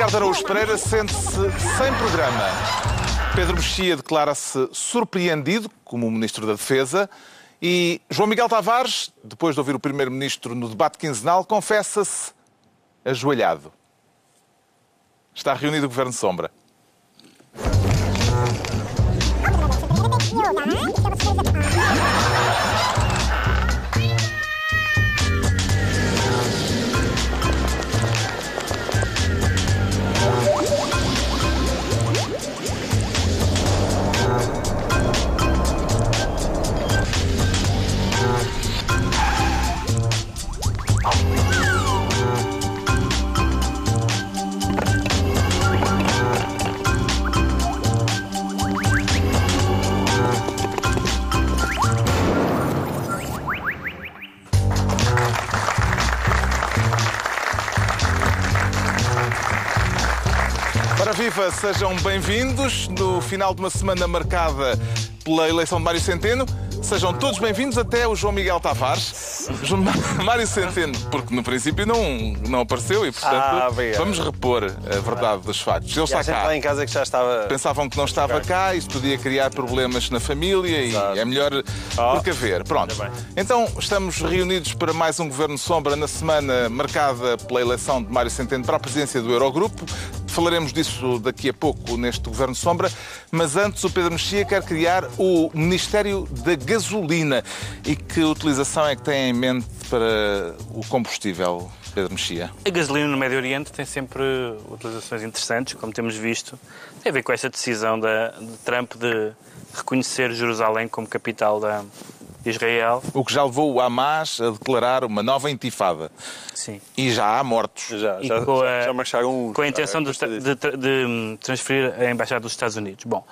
Ricardo Araújo Pereira sente-se sem programa. Pedro Mexia declara-se surpreendido como Ministro da Defesa. E João Miguel Tavares, depois de ouvir o Primeiro-Ministro no debate quinzenal, confessa-se ajoelhado. Está reunido o Governo Sombra. Viva, sejam bem-vindos no final de uma semana marcada pela eleição de Mário Centeno. Sejam todos bem-vindos até o João Miguel Tavares. João Mário Centeno, porque no princípio não, não apareceu e, portanto, Ah, vamos repor a verdade dos factos. Ele está cá. lá em casa que já estava. Pensavam que não estava cá, isso podia criar problemas na família Exato. e é melhor Ah. precaver. Pronto. Então estamos reunidos para mais um Governo Sombra na semana marcada pela eleição de Mário Centeno para a presidência do Eurogrupo. Falaremos disso daqui a pouco neste Governo Sombra, mas antes o Pedro Mexia quer criar o Ministério da Gasolina. E que utilização é que tem em mente para o combustível, Pedro Mexia? A gasolina no Médio Oriente tem sempre utilizações interessantes, como temos visto. Tem a ver com esta decisão da, de Trump de reconhecer Jerusalém como capital da, de Israel. O que já levou o Hamas a declarar uma nova intifada. Sim. E já há mortos. Já, já, com a, já marcharam um. com a intenção de, Ah, de, de- de transferir a embaixada dos Estados Unidos. Bom,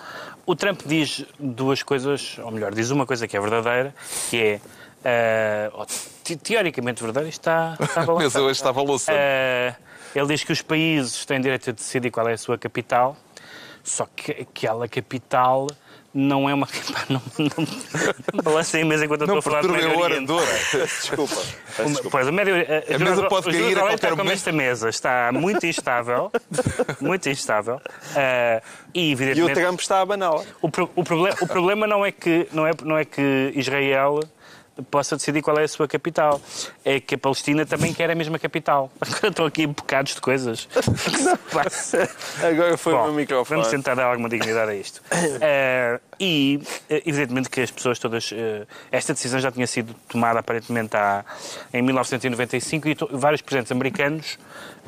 o Trump diz duas coisas, ou melhor, diz uma coisa que é verdadeira, que é, te- teoricamente verdadeira, isto está, está Mas balançado. hoje estava louça. Eh, ele diz que os países têm direito a decidir qual é a sua capital, só que aquela capital não é uma. Não, não, balancem a mesa enquanto eu estou a falar do Médio Oriente. Desculpa. desculpa. Pois, o médio, a, A mesa pode cair a qualquer está como momento. esta mesa, está muito instável, muito instável, eh, e E o evidentemente Trump está a baná-la. o, pro- o proble- o problema não é, que, não, é, não é que Israel possa decidir qual é a sua capital. É que a Palestina também quer a mesma capital. Agora estão aqui bocados de coisas. Agora foi Bom, o meu microfone. Vamos tentar dar alguma dignidade a isto. Eh, e, eh, evidentemente, que as pessoas todas. eh, esta decisão já tinha sido tomada, aparentemente, há, em 1995 e vários presidentes americanos.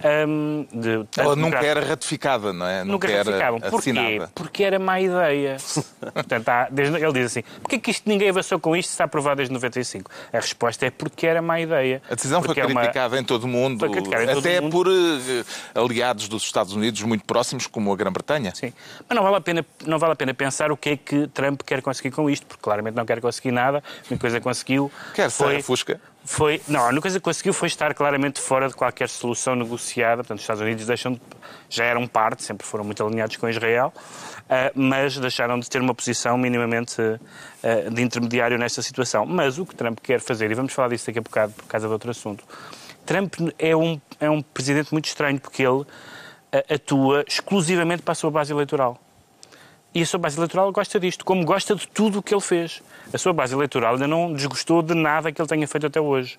Ehm, de, Ela nunca era ratificada, não é? Nunca era ratificavam. Porquê? Porque era má ideia. Portanto, há- desde- ele diz assim: porquê que isto, ninguém avançou com isto se está aprovado desde 95? A resposta é porque era má ideia. A decisão foi é uma- criticada em todo o mundo, em todo até mundo. por eh, aliados dos Estados Unidos muito próximos, como a Grã-Bretanha. Sim. Mas não vale, a pena, não vale a pena pensar o que é que Trump quer conseguir com isto, porque claramente não quer conseguir nada. A única coisa que conseguiu Quer ser foi, a Fusca. Foi. Não, a única coisa que conseguiu foi estar claramente fora de qualquer solução negociada. Portanto, os Estados Unidos deixam de, já eram parte, sempre foram muito alinhados com Israel, ah, mas deixaram de ter uma posição minimamente ah, de intermediário nesta situação. Mas o que Trump quer fazer, e vamos falar disso daqui a bocado por causa de outro assunto, Trump é um, é um presidente muito estranho porque ele ah, atua exclusivamente para a sua base eleitoral. E a sua base eleitoral gosta disto, como gosta de tudo o que ele fez. A sua base eleitoral ainda não desgostou de nada que ele tenha feito até hoje.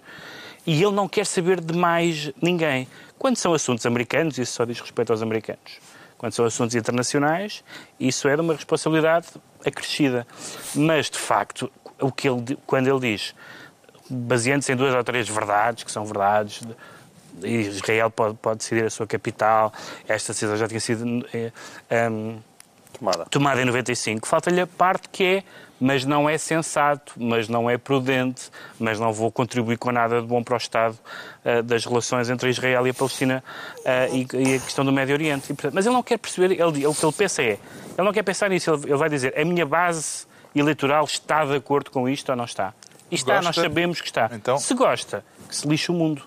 E ele não quer saber de mais ninguém. Quando são assuntos americanos, isso só diz respeito aos americanos. Quando são assuntos internacionais, isso é de uma responsabilidade acrescida. Mas, de facto, o que ele, quando ele diz, baseando-se em duas ou três verdades, que são verdades, de- Israel pode, pode decidir a sua capital, esta decisão já tinha sido eh, ehm, Tomada. tomada em 95. Falta-lhe a parte que é, mas não é sensato, mas não é prudente, mas não vou contribuir com nada de bom para o Estado ah, das relações entre Israel e a Palestina ah, e, e a questão do Médio Oriente. E, portanto, mas ele não quer perceber, ele, o que ele pensa é, ele não quer pensar nisso, ele, ele vai dizer, a minha base eleitoral está de acordo com isto ou não está? E está, nós Gosta? sabemos que está. Então? Se gosta, que se lixe o mundo.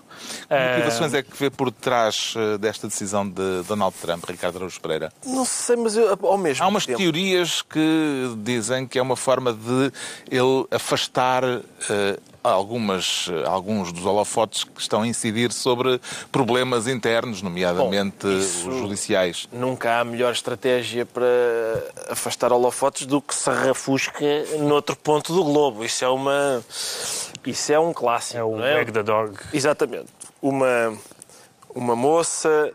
Que motivações é que vê por trás eh, desta decisão de Donald Trump, Ricardo Araújo Pereira? Não sei, mas eu, ao mesmo Há umas tempo... teorias que dizem que é uma forma de ele afastar eh, algumas, alguns dos holofotes que estão a incidir sobre problemas internos, nomeadamente Bom, os judiciais. Nunca há melhor estratégia para afastar holofotes do que se rafusca noutro ponto do globo. Isso é uma... Isso é um clássico, É o não é? Egg the Dog. Exatamente. Uma, uma moça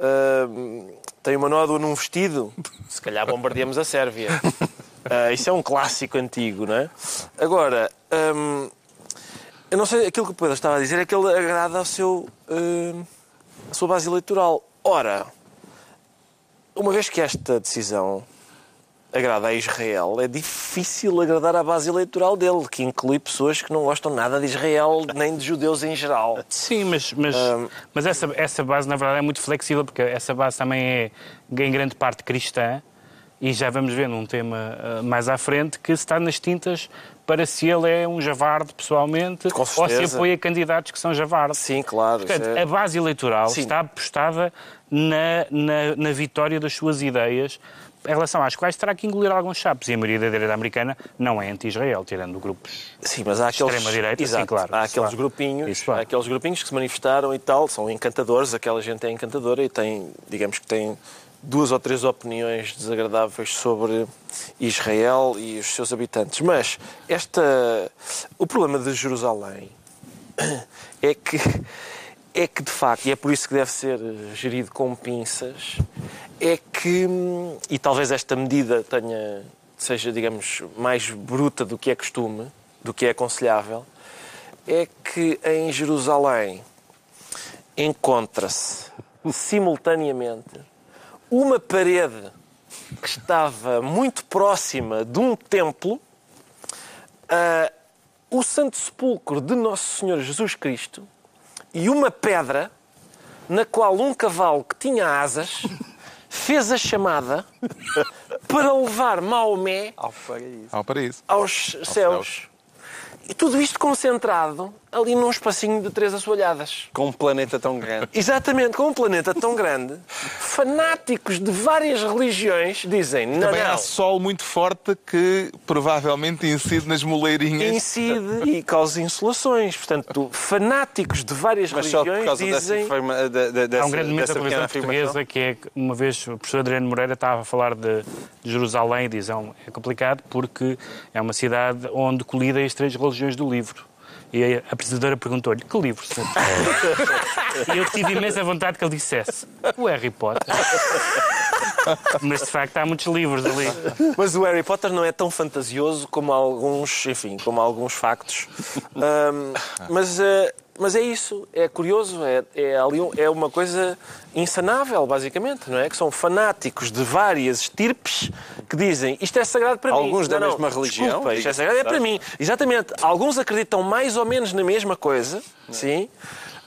ahm, tem uma nódoa num vestido, se calhar bombardeamos a Sérvia. Ah, isso é um clássico antigo, não é? Agora, ahm, eu não sei, aquilo que o Pedro estava a dizer é que ele agrada ao seu, ahm, à sua base eleitoral. Ora, uma vez que esta decisão agrada a Israel, é difícil agradar à base eleitoral dele, que inclui pessoas que não gostam nada de Israel, nem de judeus em geral. Sim, mas, mas, mas essa, essa base, na verdade, é muito flexível, porque essa base também é, em grande parte, cristã, e já vamos ver num tema ah, mais à frente que se está nas tintas para se ele é um javarde pessoalmente ou se apoia candidatos que são javardes. Sim, claro. Portanto, é- a base eleitoral Sim. está apostada na, na, na vitória das suas ideias, em relação às quais terá que engolir alguns chapos. E a maioria da direita americana não é anti-Israel, tirando grupos. Sim, mas há aqueles, Extrema-direita, sim, claro, há aqueles há. grupinhos, há aqueles grupinhos que se manifestaram e tal, são encantadores, aquela gente é encantadora e tem, digamos que tem duas ou três opiniões desagradáveis sobre Israel e os seus habitantes. Mas esta o problema de Jerusalém é que é que de facto, e é por isso que deve ser gerido com pinças, é que e talvez esta medida tenha seja, digamos, mais bruta do que é costume, do que é aconselhável, é que em Jerusalém encontra-se simultaneamente uma parede que estava muito próxima de um templo, ah, o Santo Sepulcro de Nosso Senhor Jesus Cristo e uma pedra na qual um cavalo que tinha asas fez a chamada para levar Maomé Ao paraíso. Ao paraíso. aos céus. céus. E tudo isto concentrado ali num espacinho de três assoalhadas. Com um planeta tão grande. Exatamente, com um planeta tão grande, fanáticos de várias religiões dizem: não, Também há não, sol muito forte que provavelmente incide nas moleirinhas. incide e causa insolações. Portanto, fanáticos de várias Mas só por religiões causa dessa, dizem. informa- de- de- Há dessa, um grande momento da dessa televisão portuguesa que é que uma vez o professor Adriano Moreira estava a falar de, de Jerusalém e diz é, um- é complicado porque é uma cidade onde colidem as três religiões do livro. E a apresentadora perguntou-lhe, que livro, senhor? e eu tive imensa vontade que ele dissesse, o Harry Potter. Mas de facto há muitos livros ali. Mas o Harry Potter não é tão fantasioso como alguns, enfim, como alguns factos. Ahm, mas, eh, mas é isso, é curioso, é, é, ali um- é uma coisa insanável, basicamente, não é? Que são fanáticos de várias estirpes que dizem isto é sagrado para mim. Alguns da Não, não, mesma religião, Desculpa, isto é sagrado, é para mim. Exatamente. Alguns acreditam mais ou menos na mesma coisa, sim.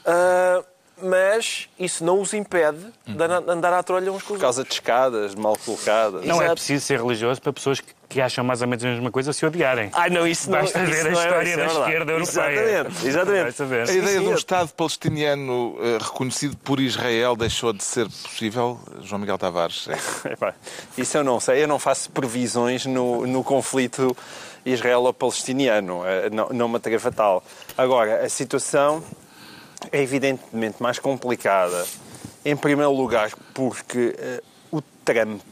Ah, mas isso não os impede de andar à trolha uns com os Por causa de escadas mal colocadas. Não é Exato. preciso ser religioso para pessoas que, que acham mais ou menos a mesma coisa se odiarem. Ai, não, isso não, Basta isso ver a não é- história isso da é verdade. esquerda europeia. Exatamente, exatamente. Vai saber. A ideia sim, de um eu- Estado palestiniano eh, reconhecido por Israel deixou de ser possível? João Miguel Tavares. é. Isso eu não sei. Eu não faço previsões no, no conflito israelo-palestiniano. Eh, Não, não me atrevo a tal. Agora, a situação é evidentemente mais complicada. Em primeiro lugar, porque eh, o Trump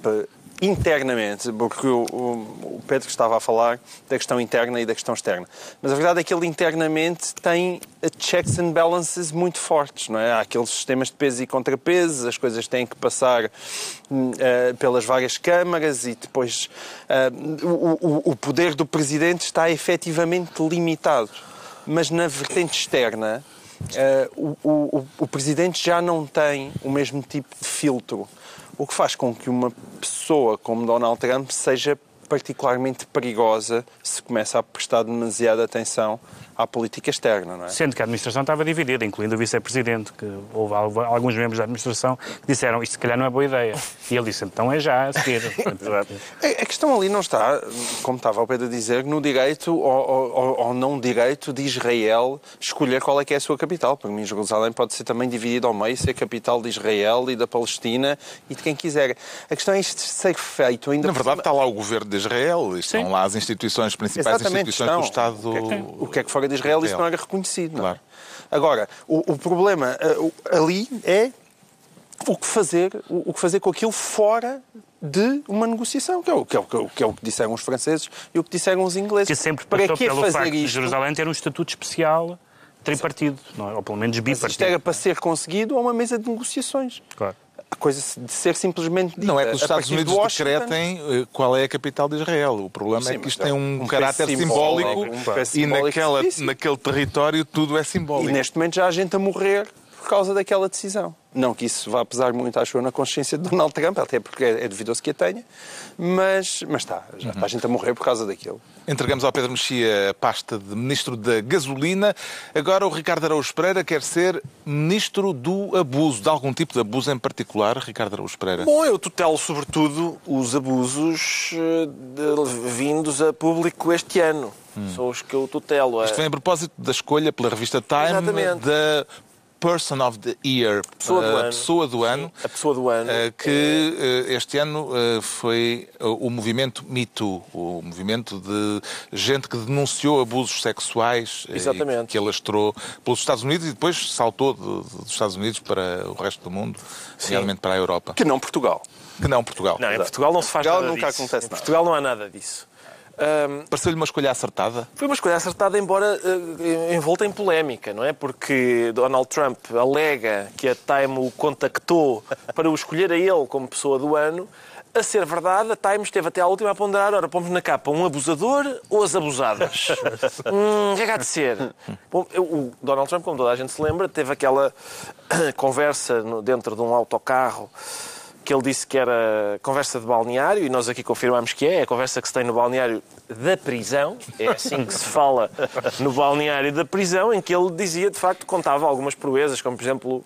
internamente, porque o, o- Pedro estava a falar da questão interna e da questão externa, mas a verdade é que ele internamente tem eh, checks and balances muito fortes, não é? Há aqueles sistemas de pesos e contrapesos, as coisas têm que passar eh, pelas várias câmaras e depois o, o- o poder do presidente está efetivamente limitado. Mas na vertente externa, eh, o, o- o presidente já não tem o mesmo tipo de filtro, o que faz com que uma pessoa como Donald Trump seja particularmente perigosa se começa a prestar demasiada atenção à política externa, não é? Sendo que a administração estava dividida, incluindo o vice-presidente, que houve alguns membros da administração que disseram isto se calhar não é boa ideia. E ele disse, então é já a seguir. a questão ali não está, como estava ao Pedro a dizer, no direito ou, ou, ou não direito de Israel escolher qual é que é a sua capital. Para mim, Jerusalém pode ser também dividida ao meio, ser capital de Israel e da Palestina e de quem quiser. A questão é isto ser feito ainda... Na verdade está lá o governo de Israel, estão Sim. lá as instituições, principais Exatamente, instituições estão. do Estado... O que, é que, o que é que fora de Israel isso não era reconhecido. Não é? Claro. Agora, o, o problema uh, ali é o que fazer, o, o, que fazer com aquilo fora de uma negociação, que é, o, que, é o, que é o que disseram os franceses e o que disseram os ingleses. Que sempre para que pelo fazer facto isto? de Jerusalém ter um estatuto especial tripartido, não é? ou pelo menos bipartido. Mas isto era para ser conseguido a uma mesa de negociações. Claro. A coisa de ser simplesmente dita. Não é que os Estados Unidos de decretem eh, qual é a capital de Israel. O problema Sim, é que isto tem um, um caráter simbólico, simbólico um e naquela, naquele território tudo é simbólico. E neste momento já há gente a morrer por causa daquela decisão. Não que isso vá pesar muito, acho eu, na consciência de Donald Trump, até porque é, é duvidoso que a tenha, mas, mas está, já está a gente a morrer por causa daquilo. Entregamos ao Pedro Mexia a pasta de Ministro da Gasolina. Agora o Ricardo Araújo Pereira quer ser Ministro do Abuso, de algum tipo de abuso em particular, Ricardo Araújo Pereira? Bom, eu tutelo sobretudo os abusos eh, de, vindos a público este ano. Hum. São os que eu tutelo. Isto vem a propósito da escolha pela revista Time Exatamente. da Person of the Year, pessoa do, a ano. Pessoa do ano, a pessoa do ano, eh, que é... este ano eh, foi o movimento Me Too, o movimento de gente que denunciou abusos sexuais Exatamente. que alastrou pelos Estados Unidos e depois saltou dos Estados Unidos para o resto do mundo, realmente para a Europa. Que não Portugal. Que não Portugal. Não, em Portugal não se faz Portugal nada nunca disso. acontece em Portugal não há nada disso. Um, Pareceu-lhe uma escolha acertada? Foi uma escolha acertada, embora uh, envolta em polémica, não é? Porque Donald Trump alega que a Time o contactou para o escolher a ele como pessoa do ano. A ser verdade, a Time esteve até à última a ponderar, ora, pomos na capa um abusador ou as abusadas? hum, o que é que há de ser? Bom, o Donald Trump, como toda a gente se lembra, teve aquela conversa dentro de um autocarro que ele disse que era conversa de balneário, e nós aqui confirmamos que é, é a conversa que se tem no balneário da prisão, é assim que se fala no balneário da prisão, em que ele dizia, de facto, contava algumas proezas, como por exemplo,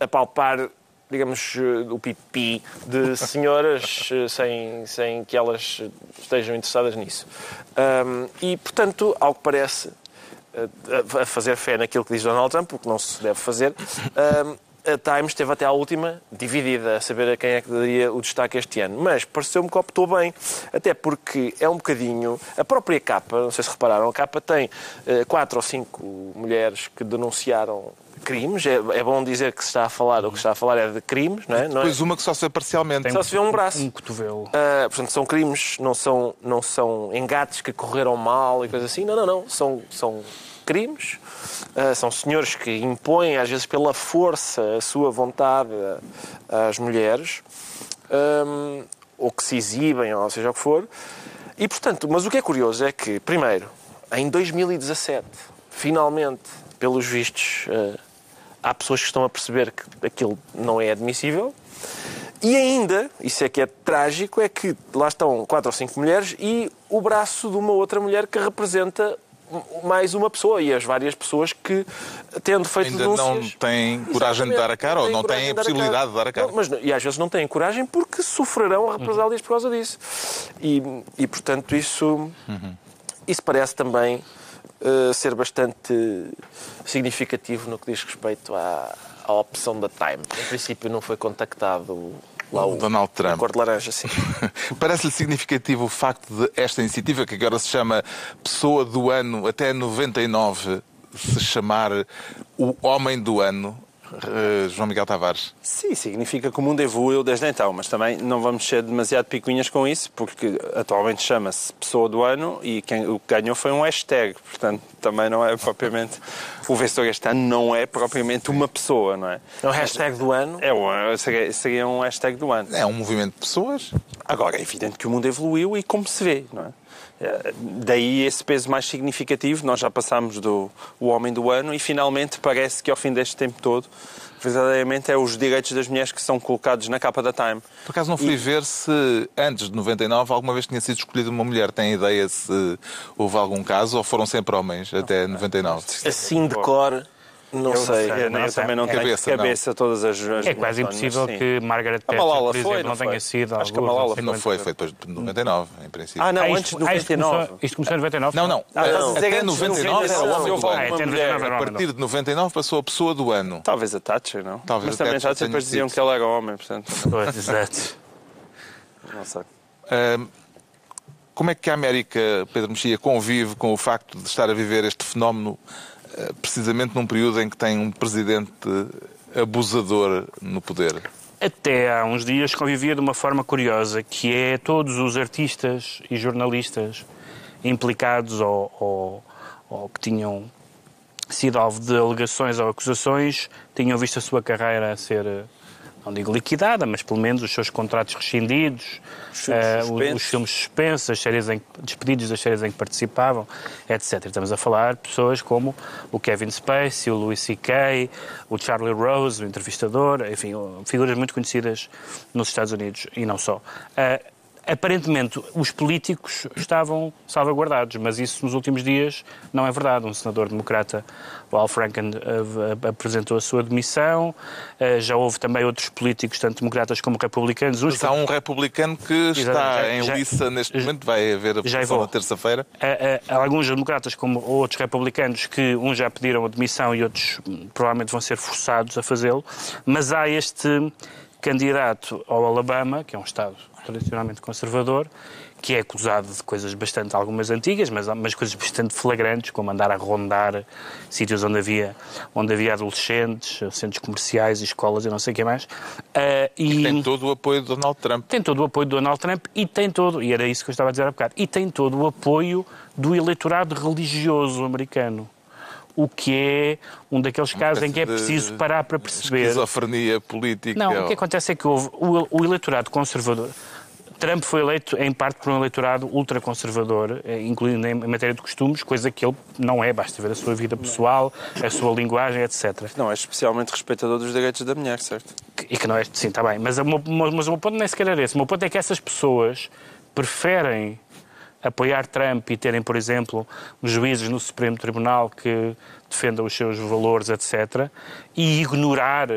apalpar digamos, o pipi de senhoras sem, sem que elas estejam interessadas nisso. Um, e, portanto, ao que parece, a fazer fé naquilo que diz Donald Trump, o que não se deve fazer, um, a Times esteve até à última dividida a saber a quem é que daria o destaque este ano. Mas pareceu-me que optou bem, até porque é um bocadinho. A própria capa, não sei se repararam, a capa tem uh, quatro ou cinco mulheres que denunciaram crimes. É, é, bom dizer que se está a falar, o que se está a falar é de crimes, não é? Não é? uma que só se vê parcialmente. Tem só se vê um braço. Um cotovelo. Uh, portanto, são crimes, não são, não são engates que correram mal e coisas assim. Não, não, não. São, são crimes. Uh, são senhores que impõem, às vezes pela força, a sua vontade às mulheres, ou que se exibem, ou seja o que for. E, portanto, mas o que é curioso é que, primeiro, em 2017, finalmente, pelos vistos, uh, há pessoas que estão a perceber que aquilo não é admissível. E ainda, isso é que é trágico, é que lá estão quatro ou cinco mulheres e o braço de uma outra mulher que representa mais uma pessoa e as várias pessoas que, tendo feito Ainda denúncias... não têm coragem de dar a cara ou não têm a possibilidade de dar a cara. Não, mas, e às vezes não têm coragem porque sofrerão represálias por causa disso. E, e portanto, isso, uhum. isso parece também uh, ser bastante significativo no que diz respeito à, à opção da Time. Em princípio, não foi contactado Lá o, Donald Trump. cor de laranja, sim. Parece-lhe significativo o facto de esta iniciativa, que agora se chama Pessoa do Ano até 99, se chamar o Homem do Ano, uh, João Miguel Tavares? Sim, significa que o mundo evoluiu desde então, mas também não vamos ser demasiado picuinhas com isso, porque atualmente chama-se Pessoa do Ano e quem, o que ganhou foi um hashtag, portanto também não é propriamente. O vencedor este ano não é propriamente uma pessoa, não é? É um hashtag do ano? É um, seria, seria um hashtag do ano. É um movimento de pessoas. Agora, é evidente que o mundo evoluiu e como se vê, não é? Eh, daí esse peso mais significativo. Nós já passámos do o homem do ano e finalmente parece que ao fim deste tempo todo verdadeiramente é os direitos das mulheres que são colocados na capa da Time. Por acaso não fui e... ver se antes de 99 alguma vez tinha sido escolhida uma mulher. Tem ideia se houve algum caso ou foram sempre homens até 99? Assim de cor. Não eu sei. sei. Eu, não, eu também não tenho cabeça, cabeça não. todas as, as É quase impossível sim. que Margaret Thatcher, por exemplo, foi, não, não tenha sido Acho que a Malala não foi, foi depois de 99, em princípio. Ah, não, ah, antes de 99. Isto começou, em 99? Não, não. Ah, não. Até 99 era o homem do ano. A partir de 99 passou a pessoa do ano. Talvez a Thatcher, não? Talvez Mas também a Thatcher depois diziam que ela era homem, portanto... Pois, exato. Não sei. Como é que a América, Pedro Mexia, convive com o facto de estar a viver este fenómeno precisamente num período em que tem um presidente abusador no poder? Até há uns dias convivia de uma forma curiosa, que é todos os artistas e jornalistas implicados ou, ou, ou que tinham sido alvo de alegações ou acusações tinham visto a sua carreira ser não digo liquidada, mas pelo menos os seus contratos rescindidos, os filmes, uh, os filmes suspensos, as séries em, despedidos das séries em que participavam, etc. Estamos a falar de pessoas como o Kevin Spacey, o Louis C.K., o Charlie Rose, o entrevistador, enfim, figuras muito conhecidas nos Estados Unidos e não só. Uh, aparentemente os políticos estavam salvaguardados, mas isso nos últimos dias não é verdade. Um senador democrata, o Al Franken, eh, apresentou a sua demissão. Eh, já houve também outros políticos, tanto democratas como republicanos. Mas há um republicano que está em liça neste momento, vai haver a votação na terça-feira. Há alguns democratas, como outros republicanos, que uns já pediram a demissão e outros hum, provavelmente vão ser forçados a fazê-lo, mas há este candidato ao Alabama, que é um estado tradicionalmente conservador, que é acusado de coisas bastante, algumas antigas, mas, mas coisas bastante flagrantes, como andar a rondar sítios onde havia, onde havia adolescentes, centros comerciais e escolas e não sei o que mais. Uh, e tem todo o apoio do Donald Trump. Tem todo o apoio do Donald Trump e tem todo, e era isso que eu estava a dizer há bocado, e tem todo o apoio do eleitorado religioso americano o que é um daqueles casos em que é preciso parar para perceber. Esquizofrenia política. Não, o que acontece é que houve o, o eleitorado conservador. Trump foi eleito em parte por um eleitorado ultraconservador, eh, incluindo em matéria de costumes, coisa que ele não é, basta ver a sua vida pessoal, a sua linguagem, etc. Não é especialmente respeitador dos direitos da mulher, certo? E que não é, sim, está bem. Mas, o meu, mas o meu ponto nem sequer era esse. O meu ponto é que essas pessoas preferem apoiar Trump e terem, por exemplo, juízes no Supremo Tribunal que defendam os seus valores, etc., e ignorar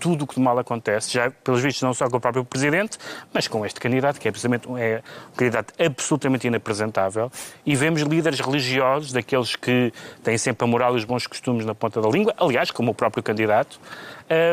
tudo o que de mal acontece, já pelos vistos não só com o próprio Presidente, mas com este candidato, que é precisamente é um candidato absolutamente inapresentável, e vemos líderes religiosos, daqueles que têm sempre a moral e os bons costumes na ponta da língua, aliás, como o próprio candidato,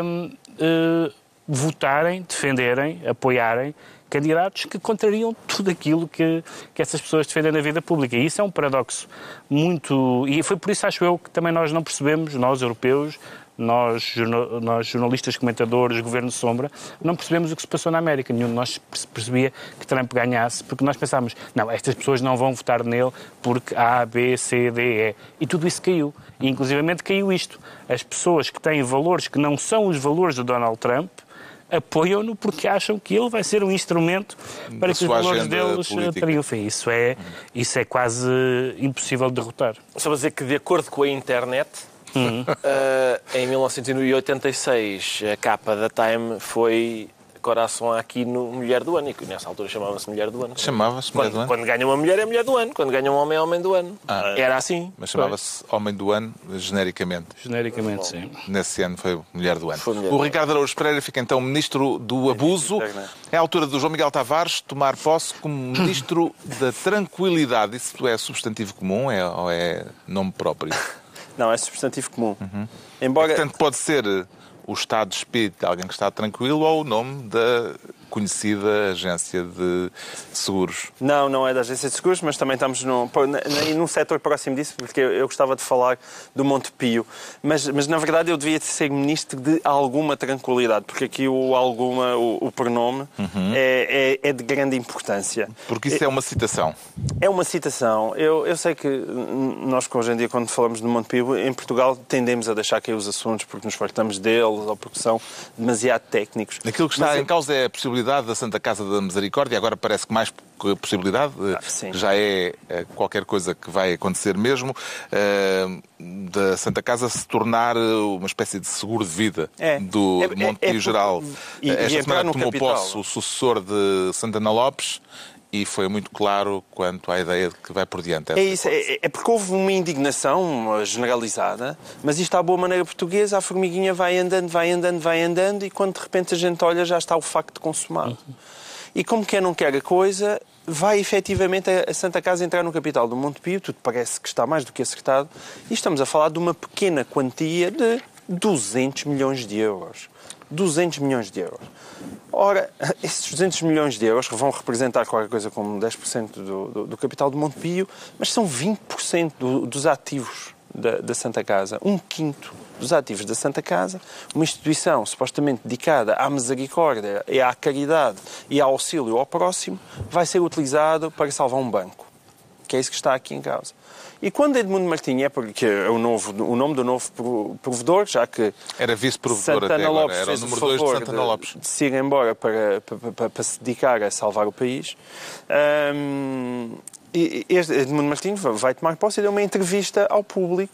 um, uh, eh, votarem, defenderem, apoiarem candidatos que contrariam tudo aquilo que, que essas pessoas defendem na vida pública. E isso é um paradoxo muito. E foi por isso, acho eu, que também nós não percebemos, nós europeus, nós, nós jornalistas, comentadores, governo sombra, não percebemos o que se passou na América. Nenhum de nós percebia que Trump ganhasse, porque nós pensámos, não, estas pessoas não vão votar nele porque A, B, C, D, E. E tudo isso caiu. E inclusivamente caiu isto. As pessoas que têm valores que não são os valores de Donald Trump, apoiam-no porque acham que ele vai ser um instrumento para que os valores deles política. triunfem. Isso é, isso é quase impossível de derrotar. Só para dizer que, de acordo com a internet, uhum. uh, em 1986 a capa da Time foi coração aqui no Mulher do Ano, e que nessa altura chamava-se Mulher do Ano. Chamava-se Mulher do Ano? Quando ganha uma mulher é Mulher do Ano, quando ganha um homem é Homem do Ano. Ah, Era assim. Mas chamava-se Homem do Ano genericamente. Genericamente, sim. Nesse ano foi Mulher do Ano. Mulher o Ricardo Araújo Pereira fica então Ministro do Abuso. É a altura do João Miguel Tavares tomar posse como Ministro da Tranquilidade. Isso é substantivo comum é, ou é nome próprio? Não, é substantivo comum. Uhum. Embora... É portanto, pode ser o estado de espírito de alguém que está tranquilo ou o nome da conhecida agência de seguros? Não, não é da agência de seguros, mas também estamos num, num setor próximo disso, porque eu, eu gostava de falar do Montepio. Mas, mas, na verdade, eu devia ser ministro de alguma tranquilidade, porque aqui o alguma, o, o pronome, uhum. é, é, é, de grande importância. Porque isso é, é uma citação? É uma citação. Eu, eu sei que nós, hoje em dia, quando falamos do Montepio, em Portugal tendemos a deixar cair os assuntos porque nos fartamos deles ou porque são demasiado técnicos. Aquilo que está mas, em causa é a possibilidade possibilidade da Santa Casa da Misericórdia, agora parece que mais que possibilidade, Ah, sim. já é eh, qualquer coisa que vai acontecer mesmo, eh, da Santa Casa se tornar eh, uma espécie de seguro de vida É. do É- Monte é- é Pio Geral. e- e Esta entrar semana tomou capital. posse o sucessor de Santana Lopes e foi muito claro quanto à ideia de que vai por diante. É isso, é, é porque houve uma indignação generalizada, mas isto à boa maneira portuguesa, a formiguinha vai andando, vai andando, vai andando e quando de repente a gente olha já está o facto consumado. E como quem não quer a coisa, vai efetivamente a Santa Casa entrar no capital do Monte Pio, tudo parece que está mais do que acertado, e estamos a falar de uma pequena quantia de 200 milhões de euros. 200 milhões de euros. Ora, esses 200 milhões de euros vão representar qualquer coisa como 10% do, do, do capital do Monte Pio, mas são 20% do, dos ativos da, da Santa Casa, um quinto dos ativos da Santa Casa, uma instituição supostamente dedicada à misericórdia e à caridade e ao auxílio ao próximo, vai ser utilizado para salvar um banco, que é isso que está aqui em causa. E quando Edmundo Martins é porque é o, novo, o nome do novo pro- provedor, já que Era vice-provedor até Santana agora, Lopes era o número o 2 de Santana Lopes. de se ir embora para, para, para- para se dedicar a salvar o país. Este Edmundo Martins vai tomar posse e deu uma entrevista ao público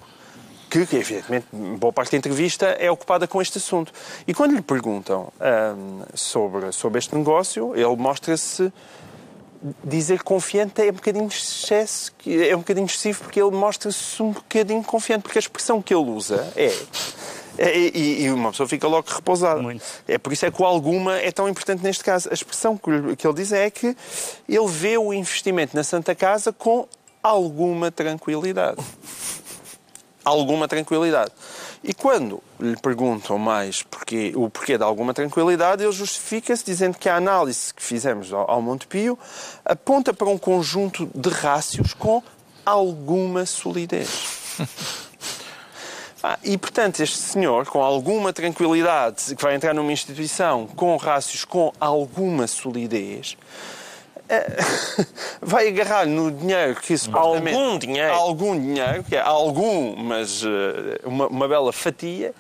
que, que, evidentemente, boa parte da entrevista é ocupada com este assunto. E quando lhe perguntam hum, sobre, sobre este negócio, ele mostra-se dizer confiante é um bocadinho excesso, é um bocadinho excessivo porque ele mostra-se um bocadinho confiante, porque a expressão que ele usa é. é- e, e uma pessoa fica logo repousada. Muito. É por isso é que o alguma é tão importante neste caso. A expressão que, que ele diz é que ele vê o investimento na Santa Casa com alguma tranquilidade. Alguma tranquilidade. E quando lhe perguntam mais porquê, o porquê de alguma tranquilidade, ele justifica-se dizendo que a análise que fizemos ao, ao Montepio aponta para um conjunto de rácios com alguma solidez. Ah, e, portanto, este senhor, com alguma tranquilidade, que vai entrar numa instituição com rácios com alguma solidez, vai agarrar no dinheiro que supostamente... Algum dinheiro. Algum dinheiro, que é algum, mas eh, uma, uma bela fatia,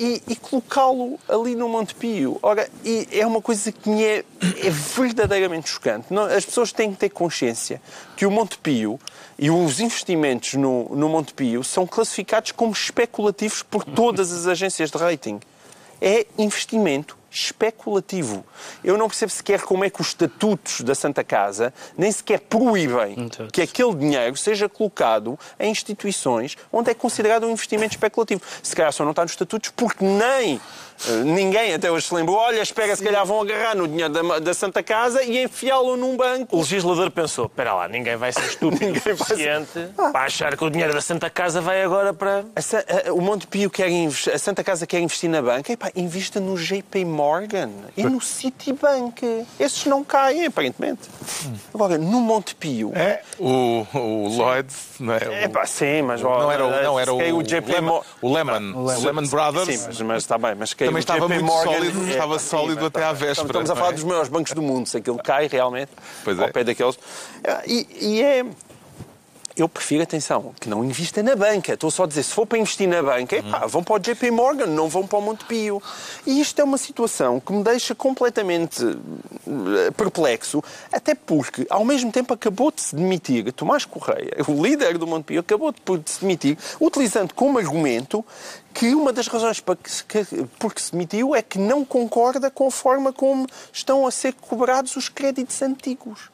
e, e colocá-lo ali no Montepio. Ora, e é uma coisa que me é, é verdadeiramente chocante. Não- as pessoas têm que ter consciência que o Montepio e os investimentos no, no Montepio são classificados como especulativos por todas as agências de rating. É investimento especulativo. Eu não percebo sequer como é que os estatutos da Santa Casa nem sequer proíbem Exato. que aquele dinheiro seja colocado em instituições onde é considerado um investimento especulativo. Se calhar só não está nos estatutos porque nem ninguém até hoje se lembrou, olha, espera, se calhar vão agarrar no dinheiro da, da Santa Casa e enfiá-lo num O banco. legislador pensou, espera lá, ninguém vai ser estúpido Ninguém vai o ser- suficiente para achar que o dinheiro da Santa Casa vai agora para... A a- o Monte Pio quer investir, a Santa Casa quer investir na banca, Epá, invista no JP Morgan e no Citibank. Esses não caem, aparentemente. Agora, no Monte Pio. É, o, o Lloyd, não é? O- É pá, sim, mas não era, o- não, era se calhar o, JP Lehman, Mo- o Lehman, o Lehman Brothers. Sim, mas, mas está bem. Mas que Também estava muito Morgan- sólido, É, estava sólido até à véspera, Estamos, a falar é? dos maiores bancos do mundo, se aquilo cai realmente Pois ao é. pé daqueles. E, e é. Eu prefiro, atenção, que não invista na banca. Estou só a dizer, se for para investir na banca, epá, vão para o JP Morgan, não vão para o Montepio. E isto é uma situação que me deixa completamente eh, perplexo, até porque, ao mesmo tempo, acabou de se demitir Tomás Correia, o líder do Montepio, acabou de se demitir, utilizando como argumento que uma das razões para que, se- que, por que se demitiu é que não concorda com a forma como estão a ser cobrados os créditos antigos.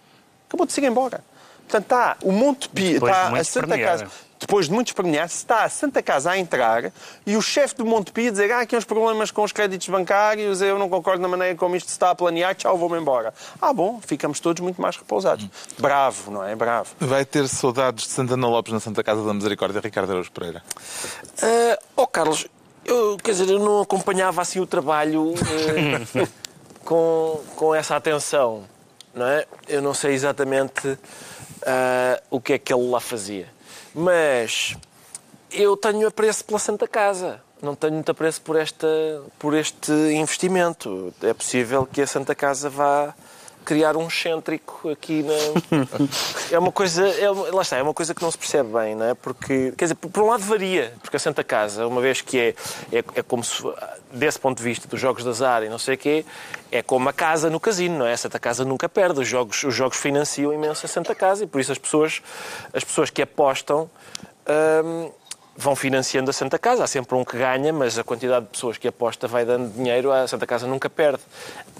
Acabou de se ir embora. Portanto, está o Monte Pio, Depois de está a Santa. Casa, depois de muito espernear, está a Santa Casa a entrar e o chefe do Monte Pio a dizer ah, aqui há uns problemas com os créditos bancários, eu não concordo na maneira como isto se está a planear, tchau, vou-me embora. Ah, bom, ficamos todos muito mais repousados. Bravo, não é? Bravo. Vai ter saudades de Santana Lopes na Santa Casa da Misericórdia, Ricardo Araújo Pereira. Ah, oh, Carlos, eu, quer dizer, eu não acompanhava assim o trabalho eh, com, com essa atenção, não é? Eu não sei exatamente ah, o que é que ele lá fazia. Mas eu tenho apreço pela Santa Casa. Não tenho muito apreço por, esta, por este investimento. É possível que a Santa Casa vá, criar um excêntrico aqui na... É uma coisa... É, lá está, é uma coisa que não se percebe bem, não é? Porque, quer dizer, por um lado varia, porque a Santa Casa, uma vez que é, é, é como se, desse ponto de vista dos jogos de azar e não sei o quê, é como a casa no casino, não é? A Santa Casa nunca perde, os jogos, os jogos financiam imenso a Santa Casa e por isso as pessoas, as pessoas que apostam... Hum, vão financiando a Santa Casa. Há sempre um que ganha, mas a quantidade de pessoas que aposta vai dando dinheiro, a Santa Casa nunca perde.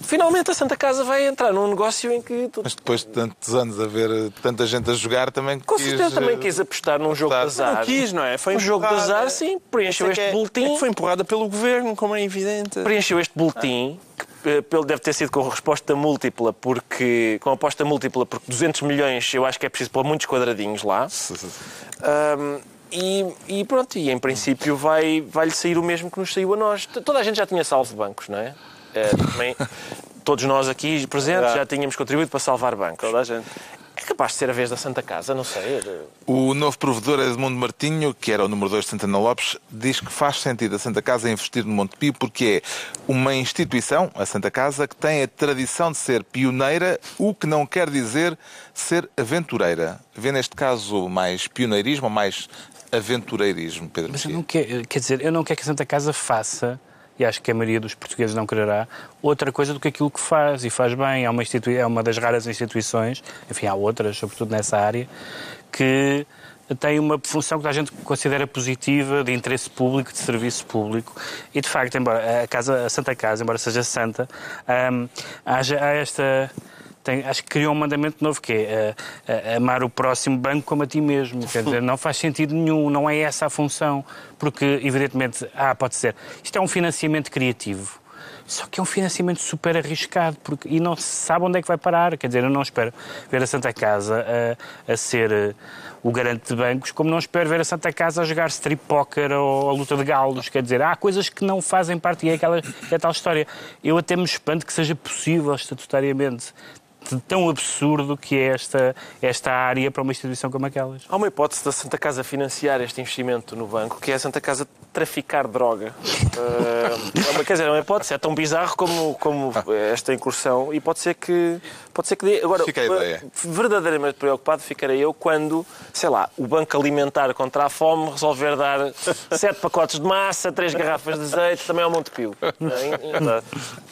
Finalmente a Santa Casa vai entrar num negócio em que... Mas depois de tantos anos a ver tanta gente a jogar, também Com quis, certeza também eh, quis apostar num jogo de apostar. azar. Não quis, não é? Foi um jogo de azar, sim. Preencheu é este que é- boletim. é que foi empurrada pelo governo, como é evidente. preencheu este boletim, que eh, pelo deve ter sido com resposta múltipla, porque com aposta múltipla, porque 200 milhões eu acho que é preciso pôr muitos quadradinhos lá. Ahm, e, e pronto, e em princípio vai, vai-lhe sair o mesmo que nos saiu a nós. Toda a gente já tinha salvo bancos, não é? Eh, também, todos nós aqui presentes já tínhamos contribuído para salvar bancos. Toda a gente. É capaz de ser a vez da Santa Casa, não sei. O novo provedor Edmundo Martinho, que era o número 2 de Santana Lopes, diz que faz sentido a Santa Casa investir no Montepio porque é uma instituição, a Santa Casa, que tem a tradição de ser pioneira, o que não quer dizer ser aventureira. Vê neste caso mais pioneirismo ou mais aventureirismo, Pedro Mas eu não quero, quer dizer, eu não quero que a Santa Casa faça, e acho que a maioria dos portugueses não quererá, outra coisa do que aquilo que faz, e faz bem. É uma, institui é uma das raras instituições, enfim, há outras, sobretudo nessa área, que tem uma função que a gente considera positiva, de interesse público, de serviço público. E, de facto, embora a, casa, a Santa Casa, embora seja santa, hum, haja há esta... Tem, acho que criou um mandamento novo que é uh, uh, amar o próximo banco como a ti mesmo. Quer dizer, não faz sentido nenhum, não é essa a função. Porque, evidentemente, ah, pode ser. Isto é um financiamento criativo. Só que é um financiamento super arriscado porque, e não se sabe onde é que vai parar. Quer dizer, eu não espero ver a Santa Casa a, a ser o garante de bancos, como não espero ver a Santa Casa a jogar strip poker ou a luta de galos. Quer dizer, há coisas que não fazem parte e é, aquela, é tal história. Eu até me espanto que seja possível estatutariamente de tão absurdo que é esta, esta área para uma instituição como aquelas. Há uma hipótese da Santa Casa financiar este investimento no banco, que é a Santa Casa traficar droga. Uh, é uma, quer dizer, é uma hipótese, é tão bizarro como, como esta incursão e pode ser que, pode ser que dê. Agora, Fica a ideia. verdadeiramente preocupado ficarei eu quando, sei lá, o Banco Alimentar contra a Fome resolver dar sete pacotes de massa, três garrafas de azeite, também ao Montepio.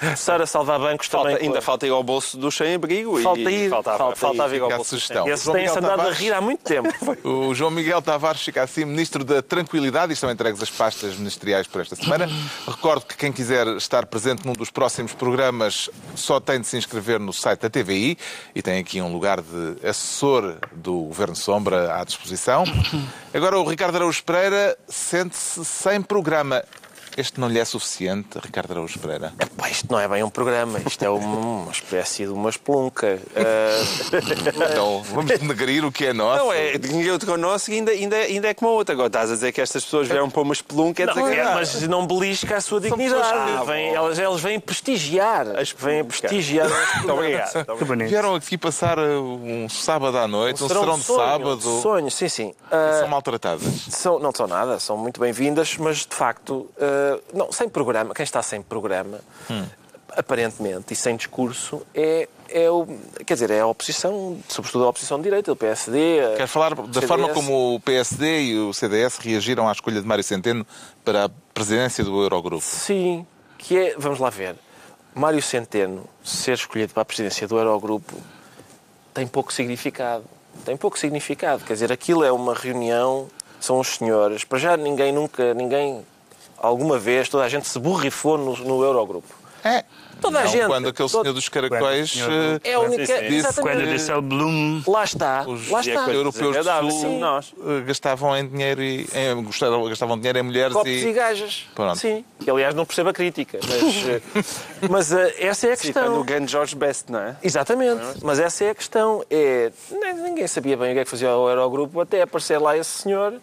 Começar a salvar bancos Falta- também. ainda falta ir ao bolso do sem-abrigo Falta e ir, faltava, falta faltava Fica a sugestão. Esse tem-se andado a Tavares. rir há muito tempo. O João Miguel Tavares fica assim Ministro da Tranquilidade e estão entregues as pastas ministeriais por esta semana. Recordo que quem quiser estar presente num dos próximos programas só tem de se inscrever no site da TVI e tem aqui um lugar de assessor do Governo Sombra à disposição. Agora o Ricardo Araújo Pereira sente-se sem programa. Este não lhe é suficiente, Ricardo Araújo Pereira? Pá, isto não é bem um programa, isto é uma, uma espécie de uma espelunca. Ah, Então vamos denegrir o que é nosso. Não, é dinheiro com o nosso e ainda, ainda, ainda é como a outra. Agora estás a dizer que estas pessoas vieram para uma espelunca, é não, é, desagradável. mas não belisca a sua dignidade. que- Vêm- elas, elas vêm prestigiar. Vêm prestigiar. Muito obrigado. Muito Que bonito. Vieram aqui passar uh, um sábado à noite, um Serão serão de sonho, sábado. Sonho, sim, sim. Ah, São maltratadas. São, não são nada, são muito bem-vindas, mas de facto, eh, não, sem programa, quem está sem programa, aparentemente, e sem discurso, é, é o, quer dizer, é a oposição, sobretudo a oposição de direita, o PSD. Quer falar da CDS. forma como o PSD e o CDS reagiram à escolha de Mário Centeno para a presidência do Eurogrupo? Sim, que é, vamos lá ver, Mário Centeno ser escolhido para a presidência do Eurogrupo tem pouco significado. Tem pouco significado, quer dizer, aquilo é uma reunião, são os senhores, para já ninguém nunca, ninguém, alguma vez, toda a gente se borrifou no, no Eurogrupo. É. Toda a Não gente. quando aquele todo- senhor dos caracóis Quando eh, É a única. Sim, sim. Disse. Quando disse ao Bloom. Lá está. os lá está. europeus do desagradável, Sul sim, nós. eh, gastavam em dinheiro e em, gastavam, gastavam dinheiro em mulheres Copos e e gajas. Pronto. Sim. Que, aliás, não percebo a crítica. Mas, eh, mas eh, essa é a Sim, questão. quando o grande George Best, não é? Exatamente, mas essa é a questão. É, ninguém sabia bem o que é que fazia o Eurogrupo até aparecer lá esse senhor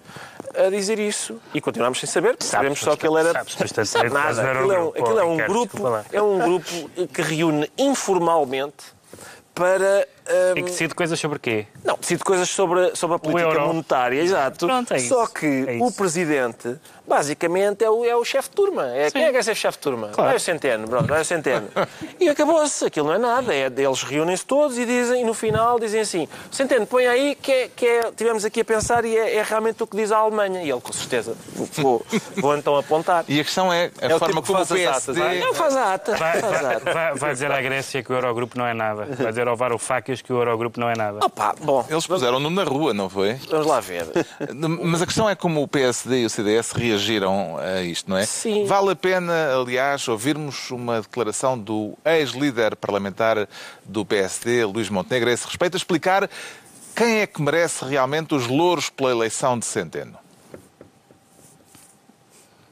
a dizer isso. E continuamos sem saber, porque sabemos só que ele era. Sabes bastante Sabe nada. Aquilo é um, aquilo é um grupo, é um grupo que reúne informalmente para E que decide coisas sobre quê? Não, decide coisas sobre, sobre a política monetária, exato. Pronto, é isso. Só que É o isso. presidente, basicamente, é o, é o chefe de turma. É, quem é que é ser chefe de turma? Claro. Vai o Centeno, pronto, vai o Centeno. e acabou-se, aquilo não é nada. É, eles reúnem-se todos e dizem, e no final dizem assim: Centeno, põe aí que é, que é, tivemos aqui a pensar e é, é realmente o que diz a Alemanha. E ele, com certeza, vou, vou então apontar. E a questão é a É o forma tipo que como o faz as atas, PSD... Não faz a ata. Vai, Faz a vai, ata. vai- vai dizer à Grécia que o Eurogrupo não é nada. Vai dizer ao Varoufakis que o Eurogrupo não é nada. Opa, bom, Eles puseram-no na rua, não foi? vamos lá ver. Mas a questão é como o PSD e o CDS reagiram a isto, não é? Sim. Vale a pena, aliás, ouvirmos uma declaração do ex-líder parlamentar do PSD, Luís Montenegro, a esse respeito, a explicar quem é que merece realmente os louros pela eleição de Centeno.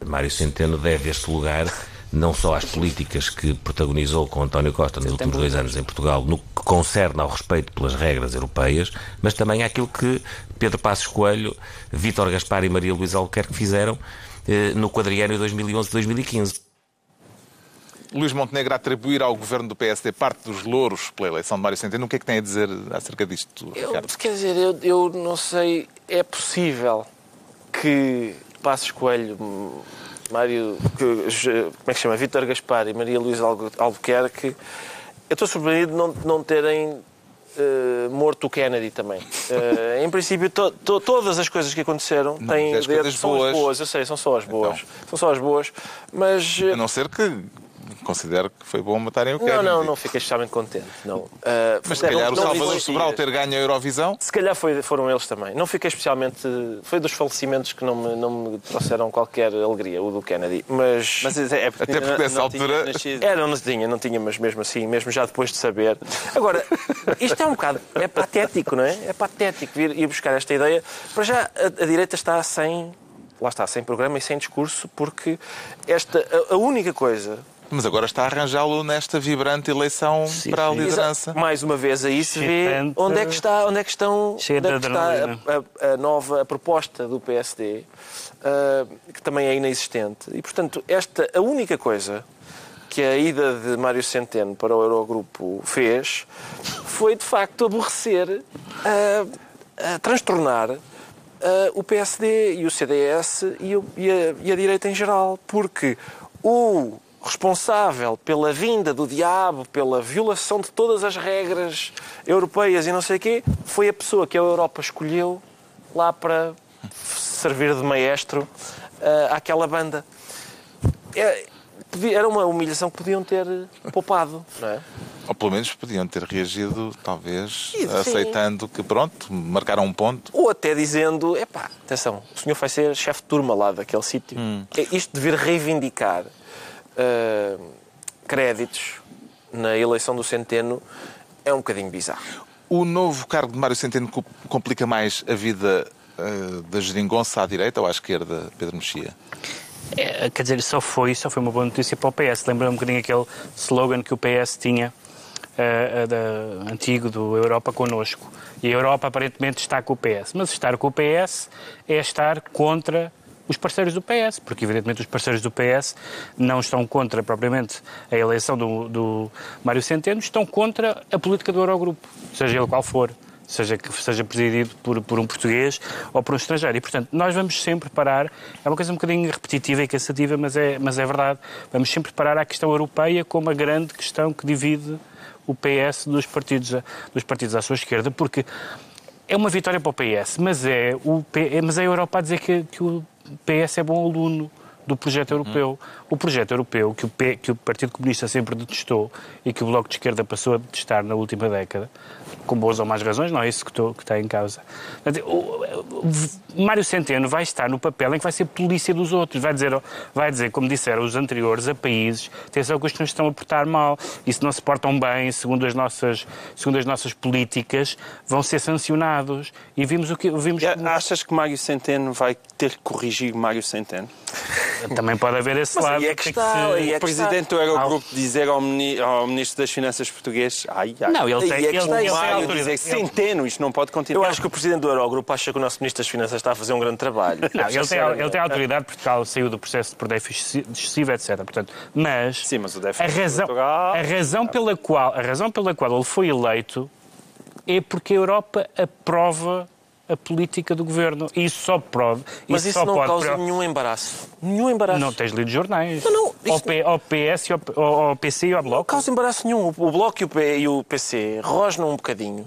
Mário Centeno deve este lugar não só às políticas que protagonizou com António Costa nos últimos dois anos em Portugal, no que concerne ao respeito pelas regras europeias, mas também àquilo que Pedro Passos Coelho, Vítor Gaspar e Maria Luísa Albuquerque fizeram eh, no quadriênio 2011-2015. Luís Montenegro atribuir ao governo do PSD parte dos louros pela eleição de Mário Centeno. O que é que tem a dizer acerca disto, Eu, Ricardo? quer dizer, eu, eu não sei, é possível que Passos Coelho, Mário, je- como é que se chama? Vítor Gaspar e Maria Luísa Albu- Albuquerque, eu estou surpreendido de não, não terem eh, morto o Kennedy também. Eh, em princípio, to- to- todas as coisas que aconteceram têm as dedo- são boas. as boas, eu sei, são só as boas. Então. São só as boas, mas. eh, A não ser que considere que foi bom matarem o Não, Kennedy. não, não fiquei especialmente contente. Não. Eh, Mas se calhar não- o não Salvador Sobral ter ganho a Eurovisão Se calhar foi- foram eles também. Não fiquei especialmente. Foi dos falecimentos que não me, não me trouxeram qualquer alegria, o do Kennedy. Mas. Mas é, é porque Até porque não- nessa não tinha altura-. Era, não tinha, não tinha, mas mesmo assim, mesmo já depois de saber. Agora, isto é um bocado. É patético, não é? É patético vir ir buscar esta ideia. Para já, a, a direita está sem. Lá está, sem programa e sem discurso, porque esta. A, a única coisa Mas agora está a arranjá-lo nesta vibrante eleição para a sim. liderança. Exato. Mais uma vez aí se vê onde é que está, onde é que estão, onde é de que está adrenalina. a, a- a nova a proposta do PSD, ah, que também é inexistente. E portanto, esta a única coisa que a ida de Mário Centeno para o Eurogrupo fez foi de facto aborrecer, ah, ah, transtornar ah, o PSD e o CDS e, o- e a, e a direita em geral, porque o responsável pela vinda do diabo, pela violação de todas as regras europeias e não sei o quê, foi a pessoa que a Europa escolheu lá para servir de maestro ah, àquela banda. É- Era uma humilhação que podiam ter poupado, não é? Ou pelo menos podiam ter reagido, talvez, Sim. aceitando que, pronto, marcaram um ponto. Ou até dizendo, epá, atenção, o senhor vai ser chefe de turma lá daquele sítio. É Isto de vir reivindicar ah, créditos na eleição do Centeno é um bocadinho bizarro. O novo cargo de Mário Centeno co- complica mais a vida eh, da geringonça à direita ou à esquerda, Pedro Mexia? É, quer dizer, só foi, só foi uma boa notícia para o PS. Lembra-me um bocadinho aquele slogan que o PS tinha, eh, da- antigo, do Europa connosco. E a Europa aparentemente está com o PS. Mas estar com o PS é estar contra os parceiros do PS, porque evidentemente os parceiros do PS não estão contra propriamente a eleição do, do Mário Centeno, estão contra a política do Eurogrupo, seja ele qual for seja que seja presidido por, por um português ou por um estrangeiro. E, portanto, nós vamos sempre parar, é uma coisa um bocadinho repetitiva e cansativa, mas é, mas é verdade, vamos sempre parar à questão europeia como a grande questão que divide o PS dos partidos, dos partidos à sua esquerda, porque é uma vitória para o PS, mas é, o mas é a Europa a dizer que, que o PS é bom aluno do projeto europeu. O projeto europeu que o, P- que o Partido Comunista sempre detestou e que o Bloco de Esquerda passou a detestar na última década, com boas ou más razões, não é isso que, estou- que está em causa. O- o- Mário Centeno vai estar no papel em que vai ser polícia dos outros, vai dizer, vai dizer como disseram os anteriores, a países, atenção que os estão a portar mal e se não se portam bem, segundo as nossas, segundo as nossas políticas, vão ser sancionados. E vimos o que vimos Achas que Mário Centeno vai ter que corrigir Mário Centeno? também pode haver esse Mas lado. aí é que está, se- aí é O presidente do Eurogrupo dizer ao, mini- ao Ministro das Finanças português ai, ai. Não, ele Aí tem, é que ele, está, ele é Mário autoridade. dizer Centeno, isto não pode Eu continuar. acho que o Presidente do Eurogrupo acha que o nosso Ministro das Finanças está a fazer um grande trabalho. Não, ele, tem, ele tem autoridade porque Portugal saiu do processo por déficit excessivo, etc. Portanto, mas, Sim, mas o a razão, Portugal- a razão pela qual a razão pela qual ele foi eleito é porque a Europa aprova a política do governo. E isso só prova. Mas isso, só não causa prova- nenhum embaraço. Nenhum embaraço. Não tens lido jornais. Não, não, Ao, isso- P- ao PS, ao, PC e ao Não Bloco. causa embaraço nenhum. O Bloco e o, P- e o PC rosnam um bocadinho.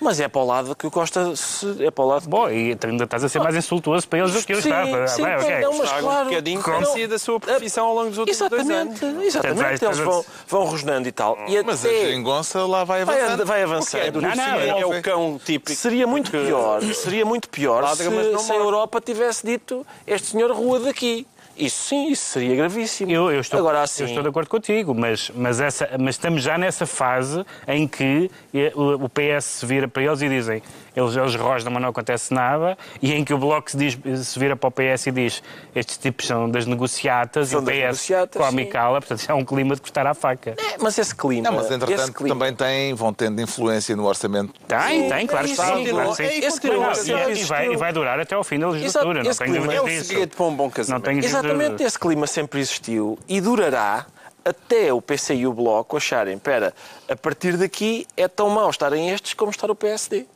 Mas é para o lado que o Costa se... é para o lado Bom, e ainda estás a ser mais insultuoso para eles do que eu Sim, estava. sim, Bem, ok. não, mas claro. um bocadinho Como- tem sido a sua profissão ao longo dos últimos dois anos. Exatamente, Eles vão, vão rosnando e tal. E Mas a geringonça lá vai avançando. and- vai avançando. Não, não, é, o cão típico. Seria muito pior, seria muito pior se, se a. Europa tivesse dito este senhor rua daqui. Isso sim, isso seria gravíssimo. Eu, eu estou, Agora eu assim, estou de acordo contigo, mas, mas, essa, mas estamos já nessa fase em que eh, o, o PS se vira para eles e dizem eles, eles rosnam, mas não acontece nada, e em que o Bloco se, diz, se vira para o PS e diz estes tipos são das negociatas São e o das PS negociatas, come e cala, portanto é um clima de cortar à faca. É, mas esse clima. Não, mas esse entretanto clima, também tem, vão tendo influência no orçamento. Tem, tem, claro que sim. sim, claro que sim. esse clima e- vai, e vai durar até ao fim da legislatura, Exato, não tenho dúvidas é É o disso. segredo para um bom Não casamento. Exatamente, esse clima sempre existiu e durará até o PC e o Bloco acharem, espera, a partir daqui é tão mau estarem estes como estar o PSD.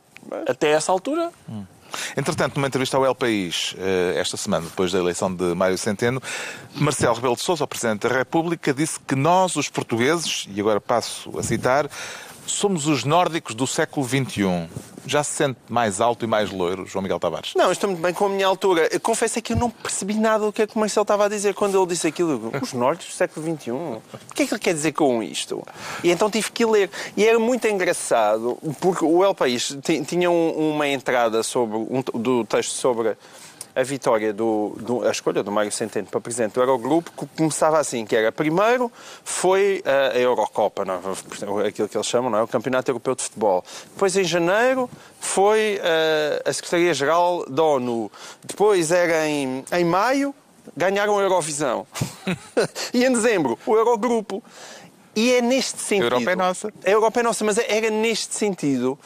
Até essa altura. Entretanto, numa entrevista ao El País, eh, esta semana, depois da eleição de Mário Centeno, Marcelo Rebelo de Sousa, o Presidente da República, disse que nós, os portugueses, e agora passo a citar, somos os nórdicos do século XXI. Já se sente mais alto e mais loiro, João Miguel Tavares? Não, estou muito bem com a minha altura. Eu confesso é que eu não percebi nada do que é que o Marcelo estava a dizer quando ele disse aquilo. Os nórdicos do século XXI. O que é que ele quer dizer com isto? E então tive que ler. E era muito engraçado, porque o El País ti- tinha um- uma entrada sobre, um, do texto sobre a vitória, do, do- a escolha do Mário Centeno para presidente do Eurogrupo, que começava assim, que era, primeiro foi a, a Eurocopa, não é? aquilo que eles chamam, não é? o Campeonato Europeu de Futebol. Depois, em janeiro, foi eh, a Secretaria-Geral da ONU. Depois era em, em maio, ganharam a Eurovisão. e em dezembro, o Eurogrupo. E é neste sentido... Europa é nossa. A Europa é nossa, mas era neste sentido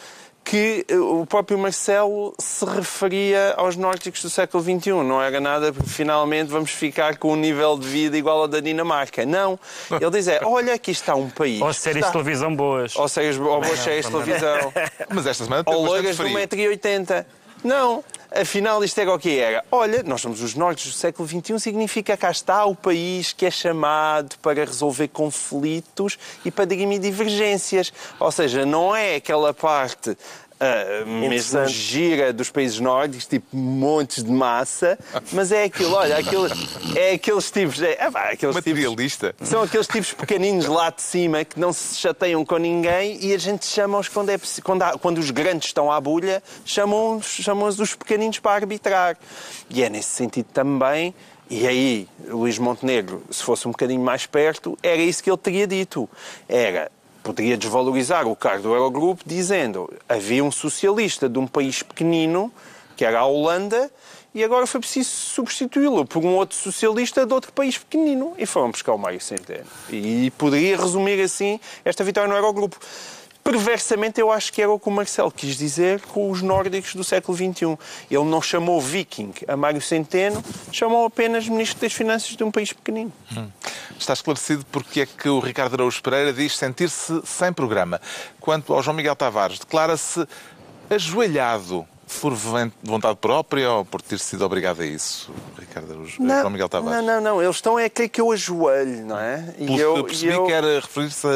que eh, o próprio Marcelo se referia aos nórdicos do século XXI. Não era nada porque finalmente vamos ficar com um nível de vida igual ao da Dinamarca. Não. Ele diz é, olha, aqui está um país... Ou séries está... de televisão boas. Ou séries, ou boas séries de televisão. Mas esta semana teve ou loiras de frio. 1,80m. Não. Afinal, isto era o que era. Olha, nós somos os nórdicos do século XXI, significa cá está o país que é chamado para resolver conflitos e para dirimir divergências. Ou seja, não é aquela parte ah, mesmo gira dos países nórdicos, tipo montes de massa, mas é aquilo, olha, aquele, é aqueles tipos. É, pá, aqueles tipos Materialista. são aqueles tipos pequeninos lá de cima que não se chateiam com ninguém e a gente chama-os quando, é, quando, há- quando os grandes estão à bulha, chamam-os chamam os pequeninos para arbitrar. E é nesse sentido também. E aí, Luís Montenegro, se fosse um bocadinho mais perto, era isso que ele teria dito. Era, poderia desvalorizar o cargo do Eurogrupo dizendo havia um socialista de um país pequenino, que era a Holanda, e agora foi preciso substituí-lo por um outro socialista de outro país pequenino. E foram buscar o Mário Centeno. E poderia resumir assim esta vitória no Eurogrupo. Perversamente, eu acho que era o que o Marcelo quis dizer com os nórdicos do século XXI. Ele não chamou viking a Mário Centeno, chamou apenas ministro das Finanças de um país pequenino. Está esclarecido porque é que o Ricardo Araújo Pereira diz sentir-se sem programa. Quanto ao João Miguel Tavares, declara-se ajoelhado por vontade própria ou por ter sido obrigado a isso, Ricardo Araújo, João Miguel Tavares? não, não, não. Eles estão é aquele que eu ajoelho, não é? E Pelo eu, que eu percebi eu- que era referir-se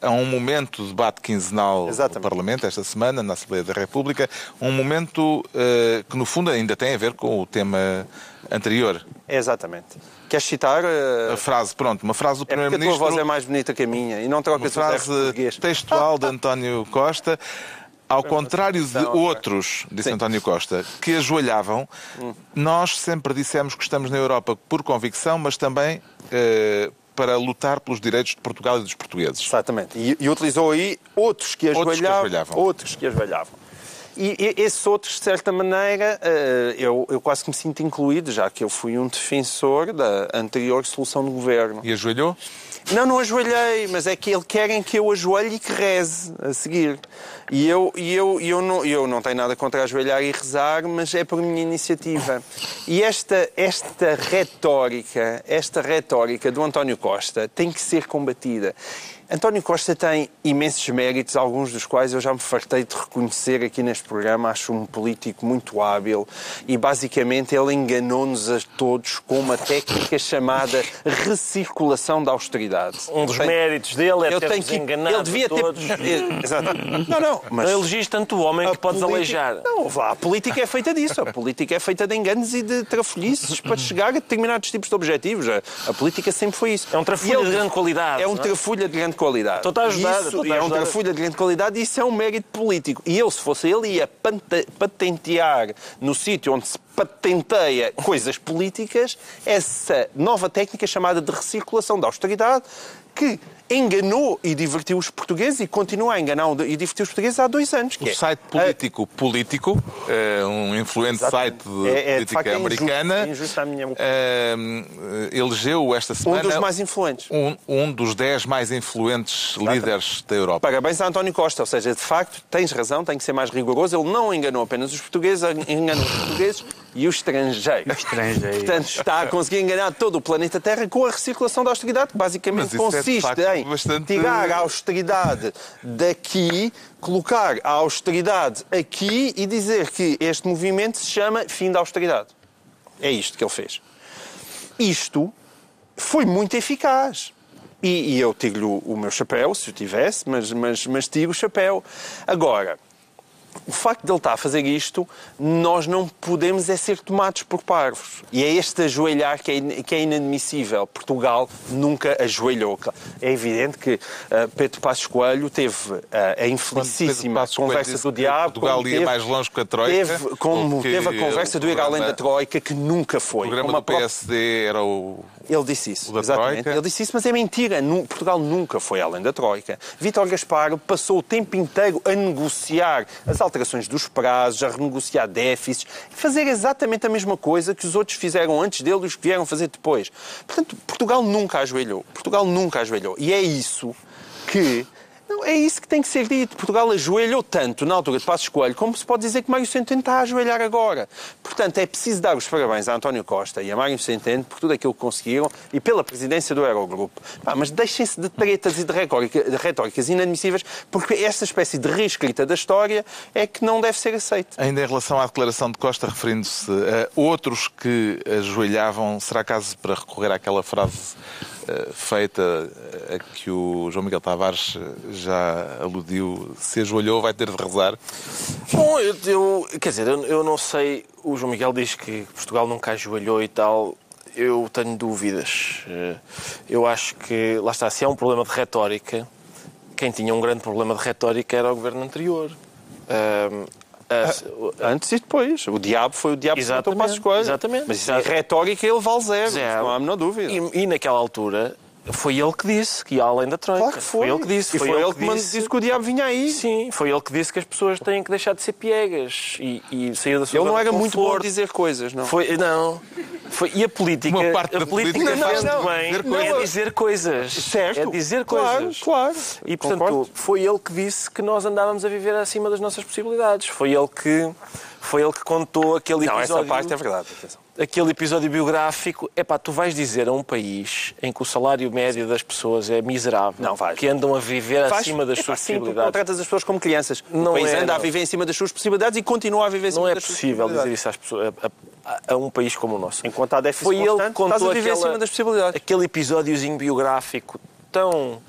a, a um momento de debate quinzenal Exatamente. do Parlamento, esta semana, na Assembleia da República, um momento eh, que, no fundo, ainda tem a ver com o tema anterior. Exatamente. Queres citar? eh, A frase, pronto, uma frase do É porque a tua Primeiro-Ministro... voz é mais bonita que a minha e não troca Uma sotaque frase textual de António Costa. Ao contrário de outros, disse Sim. António Costa, que ajoelhavam, nós sempre dissemos que estamos na Europa por convicção, mas também eh, para lutar pelos direitos de Portugal e dos portugueses. Exatamente. E, e utilizou aí outros que Outros que ajoelhavam. ajoelhavam. Outros que ajoelhavam. E, e esses outros, de certa maneira, eh, eu, eu quase que me sinto incluído, já que eu fui um defensor da anterior solução de governo. E ajoelhou? Não, não ajoelhei, mas é que eles querem que eu ajoelhe e que reze a seguir. E eu, e eu, e eu, não, eu não tenho nada contra ajoelhar e rezar, mas é por minha iniciativa. E esta, esta retórica, esta retórica do António Costa tem que ser combatida. António Costa tem imensos méritos, alguns dos quais eu já me fartei de reconhecer aqui neste programa. Acho um político muito hábil e, basicamente, ele enganou-nos a todos com uma técnica chamada recirculação da austeridade. Um dos méritos dele é eu ter tenho que enganado ele devia todos. ter Exato. não não mas Não elegis tanto o homem que podes política- aleijar. Não, vá, a política é feita disso. A política é feita de enganos e de trafolhices para chegar a determinados tipos de objetivos. A, a política sempre foi isso. É um trafulho E ele- de grande qualidade, É um é? trafulho de grande qualidade. Estou-te a ajudar, Isso, a é um trafulho de grande qualidade e isso é um mérito político. E eu, se fosse ele, ia pante- patentear no sítio onde se patenteia coisas políticas essa nova técnica chamada de recirculação da austeridade que enganou e divertiu os portugueses e continua a enganar e divertir os portugueses há dois anos. O é, site político Político, eh, um influente site de É- é, de política facto, é injusto, americana, é injusto opinião. eh, elegeu esta um semana dos mais influentes. um, um dos dez mais influentes líderes da Europa. Parabéns a António Costa, ou seja, de facto, tens razão, tem que ser mais rigoroso. Ele não enganou apenas os portugueses, enganou os portugueses e os estrangeiros. Estrangeiros. Portanto, está a conseguir enganar todo o planeta Terra com a recirculação da austeridade, que basicamente é, consiste facto, em bastante- tirar a austeridade daqui, colocar a austeridade aqui e dizer que este movimento se chama fim da austeridade. É isto que ele fez. Isto foi muito eficaz. E, e eu tiro-lhe o, o meu chapéu, se o tivesse, mas, mas, mas tiro o chapéu. Agora, o facto de ele estar a fazer isto, nós não podemos é ser tomados por parvos. E é este ajoelhar que é, que é inadmissível. Portugal nunca ajoelhou. É evidente que ah, Pedro Passos Coelho teve ah, a infelicíssima conversa do diabo. Portugal ia teve- mais longe que a Troika, Teve, como teve a conversa do ir além da Troika, que nunca foi. O programa do própria- PSD era o. ele disse isso, exatamente. Troika? Ele disse isso, mas é mentira. Portugal nunca foi além da Troika. Vítor Gaspar passou o tempo inteiro a negociar as alterações dos prazos, a renegociar déficits, fazer exatamente a mesma coisa que os outros fizeram antes dele e os que vieram fazer depois. Portanto, Portugal nunca ajoelhou. Portugal nunca ajoelhou. E é isso que. Não, é isso que tem que ser dito. Portugal ajoelhou tanto na altura de Passos Coelho, como se pode dizer que Mário Centeno está a ajoelhar agora. Portanto, é preciso dar os parabéns a António Costa e a Mário Centeno por tudo aquilo que conseguiram e pela presidência do Eurogrupo. Pá, mas deixem-se de tretas e de, de retóricas inadmissíveis, porque esta espécie de reescrita da história é que não deve ser aceita. Ainda em relação à declaração de Costa, referindo-se a outros que ajoelhavam, será caso para recorrer àquela frase feita eh, a que o João Miguel Tavares eh, já aludiu, se ajoelhou vai ter de rezar? Bom, eu, eu- quer dizer, eu, eu não sei. O João Miguel diz que Portugal nunca ajoelhou e tal. Eu tenho dúvidas. Eh, Eu acho que, lá está, se há um problema de retórica, quem tinha um grande problema de retórica era o governo anterior. Ahm, a- Antes e depois. O diabo foi o diabo que matou Passos Coelho. exatamente. Mas isso é retórica ele vale zero. Zero. Não há a menor dúvida. E, e naquela altura foi ele que disse que ia além da Troika. Claro que foi. ele que disse. E foi, ele que mandou- disse que o diabo vinha aí. Sim, foi ele que disse que as pessoas têm que deixar de ser piegas e, e sair da sua Ele não era muito bom a dizer coisas, não. Foi, não. Foi, e a política, Uma parte a política, política faz faz bem dizer é dizer coisas. Certo. É dizer Claro, coisas. claro. E, portanto, Concordo. foi ele que disse que nós andávamos a viver acima das nossas possibilidades. Foi ele que, foi ele que contou aquele Não, episódio... essa parte é verdade. atenção. Aquele episódio biográfico, é pá, tu vais dizer a um país em que o salário médio das pessoas é miserável, Não vais. que andam a viver Faz- acima das Epá, suas sim, possibilidades. não tratas as pessoas como crianças. Não o país é, anda a não. viver em cima das suas possibilidades e continua a viver em cima Não é das suas possível dizer possibilidades. isso às pessoas, a, a- a um país como o nosso. Enquanto há déficit Foi ele constante, que contou estás a viver aquela- acima das possibilidades. aquele episódiozinho biográfico tão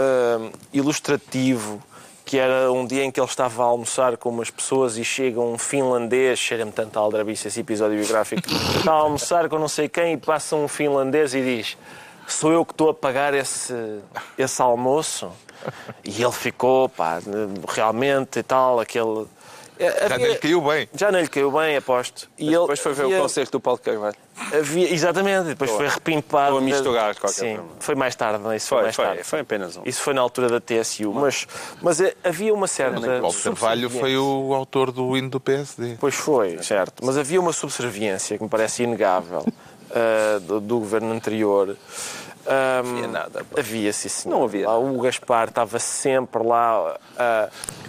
hum, ilustrativo que era um dia em que ele estava a almoçar com umas pessoas e chega um finlandês, cheira-me tanto a aldrabice esse episódio biográfico, está a almoçar com não sei quem e passa um finlandês e diz sou eu que estou a pagar esse, esse almoço? E ele ficou, pá, realmente e tal, aquele... Já nem lhe caiu bem. Já não lhe caiu bem, aposto. E ele, Depois foi ver e o concerto do Paulo Carvalho. havia, exatamente, depois foi repimpado. Ou a misturar de qualquer Sim, forma. foi mais tarde, não é? Isso foi, Foi, mais foi, tarde. foi apenas um. Isso foi na altura da TSU, mas, mas eh, havia uma certa. Paulo Carvalho foi o autor do hino do PSD. Pois foi, certo. Mas havia uma subserviência que me parece inegável ah, do, do governo anterior. Ah, havia nada. Havia, sim, senhor. Não havia. Lá, o Gaspar estava sempre lá a,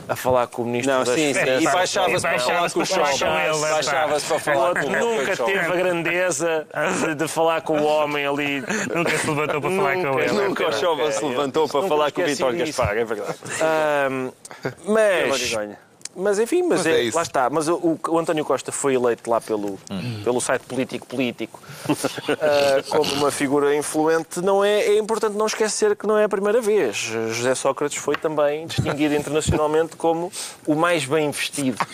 a falar com o ministro Não, das sim, sim. Finanças. E baixava-se para falar com o Baixava-se Schäuble. para falar com ele, Baixava-se para O falar com o nunca teve a grandeza de, de falar com o homem ali. Nunca se levantou para falar com ele. Nunca o Schäuble se levantou para falar com o disso. Gaspar, é verdade. É mas. Mas enfim, mas, Mas é é- isso. lá está. Mas o, o António Costa foi eleito lá pelo, pelo site político político ah, como uma figura influente. Não é, é importante não esquecer que não é a primeira vez. José Sócrates foi também distinguido internacionalmente como o mais bem vestido.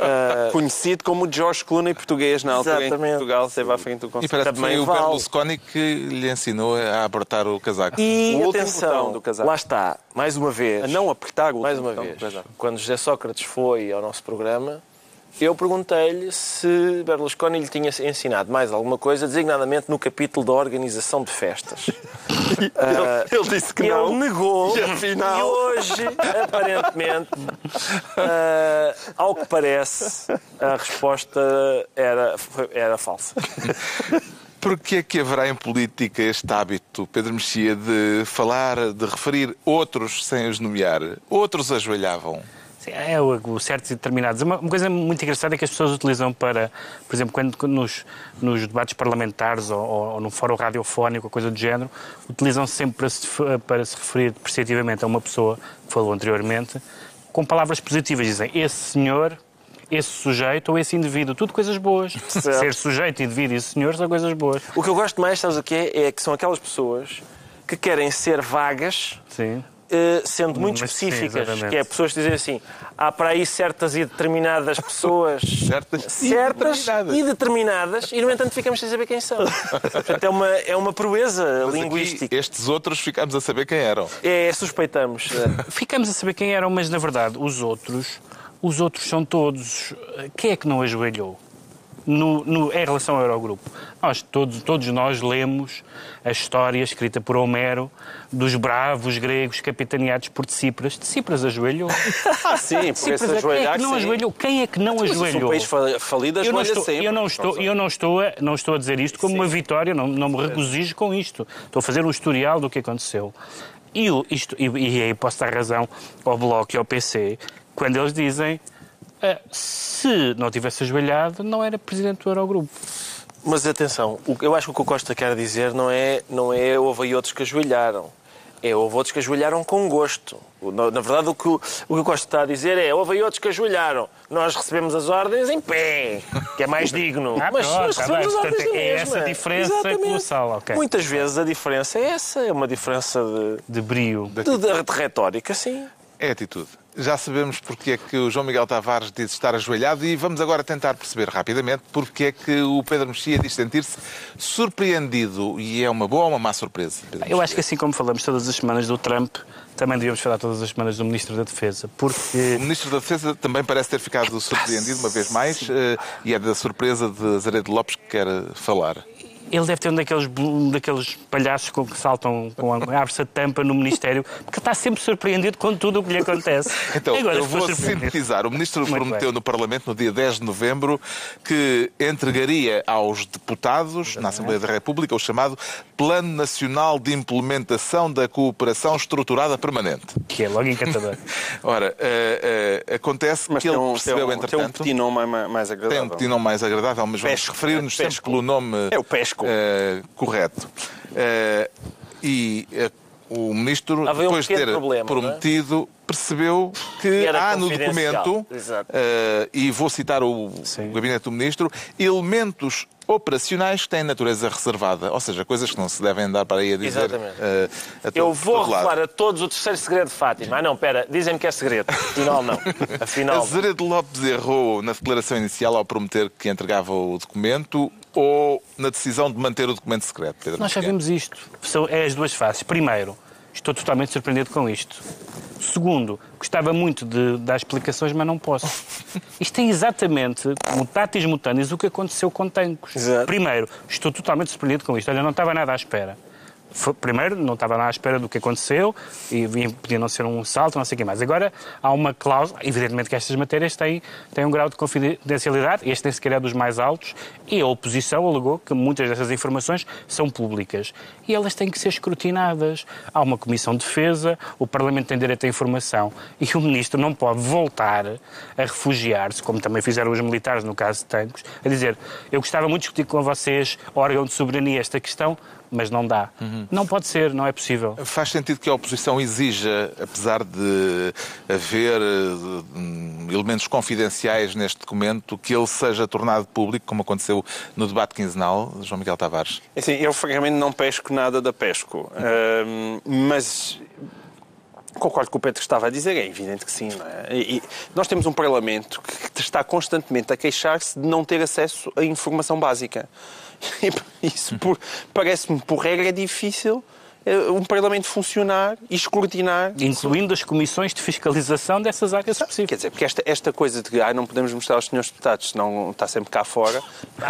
Ah, Conhecido como o George Clooney português, na altura em que Exatamente. Portugal esteve à frente do E parece que Também foi o vale. Berlusconi que lhe ensinou a apertar o casaco. E O atenção, do casaco. lá está, mais uma vez. A não apertar o Mais uma vez, quando José Sócrates foi ao nosso programa, eu perguntei-lhe se Berlusconi lhe tinha ensinado mais alguma coisa, designadamente no capítulo da organização de festas. Ah, Ele disse que ele não. negou E afinal? e hoje, aparentemente, ah, ao que parece, a resposta era, era falsa. Porquê é que haverá em política este hábito, Pedro Mexia, de falar, de referir outros sem os nomear? Outros ajoelhavam. É o, certos e determinados. Uma, uma coisa muito engraçada é que as pessoas utilizam para, por exemplo, quando, quando nos, nos debates parlamentares ou, ou, ou no fórum radiofónico coisa do género, utilizam sempre para se, para se referir depreciativamente a uma pessoa que falou anteriormente, com palavras positivas. Dizem esse senhor, esse sujeito ou esse indivíduo. Tudo coisas boas. Ser sujeito, indivíduo e senhor são coisas boas. O que eu gosto mais, sabes o que é? É que são aquelas pessoas que querem ser vagas Sim. Eh, sendo muito Mas sim, específicas, exatamente. que é pessoas que dizem assim, há para aí certas e determinadas pessoas Certas e certas determinadas. e determinadas e no entanto ficamos sem saber quem são. Portanto, é uma, é uma proeza Mas aqui, linguística. estes outros ficámos a saber quem eram. É, suspeitamos. Ficamos a saber quem eram, mas na verdade os outros, os outros são todos. Quem é que não ajoelhou? No, no- em relação ao Eurogrupo, nós, todos, todos nós lemos a história escrita por Homero dos bravos gregos capitaneados por Tsipras. Tsipras ajoelhou. Ah, sim, por esse Tsipras, quem é ajoelhar, que não sim. ajoelhou? Quem é que não Se ajoelhou? país fa- falido, Eu não, ajoelha estou, sempre. eu, não estou, eu não estou, a, não estou a dizer isto como uma vitória, não, não me regozijo com isto. Estou a fazer um historial do que aconteceu. E, o- isto, e, e aí posso dar razão ao Bloco e ao PC quando eles dizem se não tivesse ajoelhado, não era presidente do Eurogrupo. Mas atenção, o que- eu acho que o que o Costa quer dizer não é, não é houve aí outros que ajoelharam. É, houve outros que ajoelharam com gosto. Na, na verdade, o que o, o que o Costa está a dizer é houve aí outros que ajoelharam. Nós recebemos as ordens em pé, que é mais digno. Ah, mas, pronto, mas tá recebemos bem. as ordens Portanto, é mesma. essa a diferença Exatamente. colossal, ok. Muitas vezes a diferença é essa, é uma diferença de, De brio. de, de, de retórica, sim. É atitude. Já sabemos porque é que o João Miguel Tavares diz estar ajoelhado e vamos agora tentar perceber rapidamente porque é que o Pedro Mexia diz sentir-se surpreendido. E é uma boa ou uma má surpresa? Pedro Eu acho que assim como falamos todas as semanas do Trump, também devíamos falar todas as semanas do Ministro da Defesa, porque O Ministro da Defesa também parece ter ficado surpreendido uma vez mais eh, e é da surpresa de Azeredo Lopes que quer falar. Ele deve ter um daqueles, um daqueles palhaços com que saltam, com a abre-se a tampa no Ministério, porque está sempre surpreendido com tudo o que lhe acontece. Então, Agora eu vou sintetizar. O Ministro Muito prometeu bem. no Parlamento, no dia 10 de novembro, que entregaria aos deputados na Assembleia da República o chamado Plano Nacional de Implementação da Cooperação Estruturada Permanente. Que é logo encantador. Ora, eh, eh, acontece Mas que tem ele um, percebeu, tem um, tem um entretanto... petit nome mais, mais Tem agradável. um petit nome mais agradável, mas vamos referir-nos sempre pesco. pelo nome É o pesco. Eh, correto. Eh, e eh, o ministro, Havia um depois de ter problema, prometido, percebeu que há no documento, e vou citar o, gabinete do ministro, elementos operacionais que têm natureza reservada, ou seja, coisas que não se devem andar para aí a dizer. Exatamente. eh, a Eu vou revelar a todos o terceiro segredo de Fátima. Ah, não, pera, dizem-me que é segredo. Afinal, não. Afinal, Azeredo Lopes errou na declaração inicial ao prometer que entregava o documento ou na decisão de manter o documento secreto, Pedro Nós vimos isto. São é as duas faces. Primeiro, estou totalmente surpreendido com isto. Segundo, gostava muito de dar explicações, mas não posso. Isto é exatamente, mutatis mutandis, o que aconteceu com Tancos. Exato. Primeiro, estou totalmente surpreendido com isto. Olha, não estava nada à espera. Foi- primeiro, não estava nada à espera do que aconteceu e podia não ser um salto, não sei o que mais. Agora, há uma cláusula, evidentemente que estas matérias têm, têm um grau de confidencialidade, este nem sequer é dos mais altos, e a oposição alegou que muitas dessas informações são públicas. E elas têm que ser escrutinadas. Há uma comissão de defesa, o Parlamento tem direito à informação, e o Ministro não pode voltar a refugiar-se, como também fizeram os militares no caso de Tancos, a dizer, eu gostava muito de discutir com vocês, órgão de soberania, esta questão, mas não dá. Não pode ser, não é possível. Faz sentido que a oposição exija, apesar de haver hum, elementos confidenciais neste documento, que ele seja tornado público, como aconteceu no debate quinzenal, João Miguel Tavares? Assim, eu francamente não pesco nada da pesco, Ahm, mas concordo com o Pedro estava a dizer, é evidente que sim. Não é? E, e nós temos um Parlamento que está constantemente a queixar-se de não ter acesso à informação básica. Isso, parece-me, por regra, é difícil um Parlamento funcionar e escrutinar Incluindo as comissões de fiscalização dessas áreas Quer específicas. dizer, porque esta, esta coisa de que ah, não podemos mostrar aos senhores deputados, senão está sempre cá fora,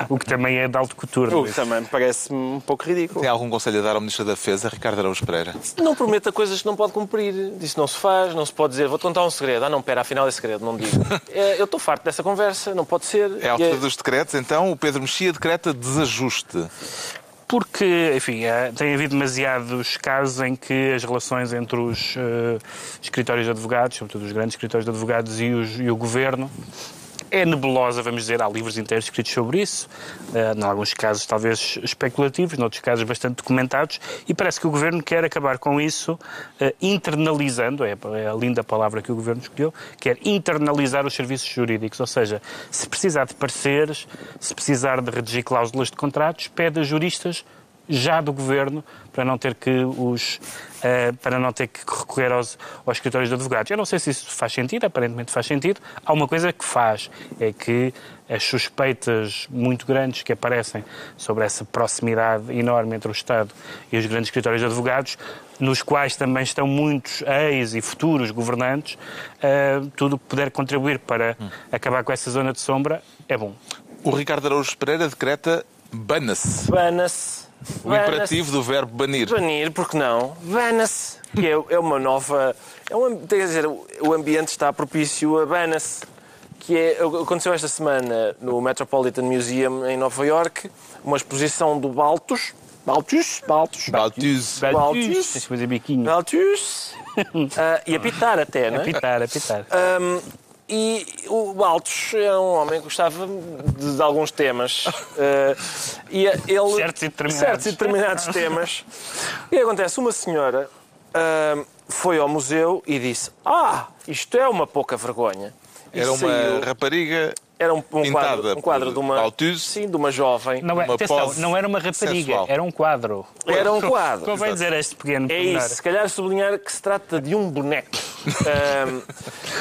O que também é de alto couture. o que também me parece um pouco ridículo. Tem algum conselho a dar ao Ministro da Defesa, Ricardo Araújo Pereira? Não prometa coisas que não pode cumprir. Isso não se faz, não se pode dizer, vou-te contar um segredo. Ah, não, pera, afinal é segredo, não digo. É, eu estou farto dessa conversa, não pode ser. É a altura dos decretos, então o Pedro Mexia decreta desajuste. Porque, enfim, eh, tem havido demasiados casos em que as relações entre os eh, escritórios de advogados, sobretudo os grandes escritórios de advogados e, os- e o governo, é nebulosa, vamos dizer. Há livros inteiros escritos sobre isso, eh, em alguns casos talvez especulativos, noutros casos bastante documentados, e parece que o governo quer acabar com isso eh, internalizando, é é a linda palavra que o governo escolheu, quer internalizar os serviços jurídicos, ou seja, se precisar de pareceres, se precisar de redigir cláusulas de contratos, pede a juristas já do governo para não ter que os eh, para não ter que recorrer aos, aos escritórios de advogados. Eu não sei se isso faz sentido, aparentemente faz sentido. Há uma coisa que faz, é que as suspeitas muito grandes que aparecem sobre essa proximidade enorme entre o Estado e os grandes escritórios de advogados, nos quais também estão muitos ex e futuros governantes, eh, tudo que puder contribuir para acabar com essa zona de sombra é bom. O Ricardo Araújo Pereira decreta bana-se. Bana-se. O imperativo do verbo banir. Banir, porque não? Bana-se. Que é, é uma nova. É um, quer dizer, o ambiente está propício a bana-se. Que é, aconteceu esta semana no Metropolitan Museum em Nova York, uma exposição do Baltus. Baltus? Baltus? Baltus. Baltus. Tens que fazer biquinho. Baltus. Ah, e a pitar até, não é? Apitar, apitar. Um, e o Baltos é um homem que gostava de, de alguns temas. Uh, e a- ele, Certos e determinados. certos e determinados temas. E acontece, uma senhora um, foi ao museu e disse Ah, isto é uma pouca vergonha. E Era uma saiu- rapariga era um, um quadro, um quadro de uma, Balthus. sim, de uma jovem. Não, é, Uma atenção, pose não era uma rapariga, sensual. era um quadro. Era um quadro. Convém dizer este pequeno É isso, se calhar sublinhar que se trata de um boneco. Ahm,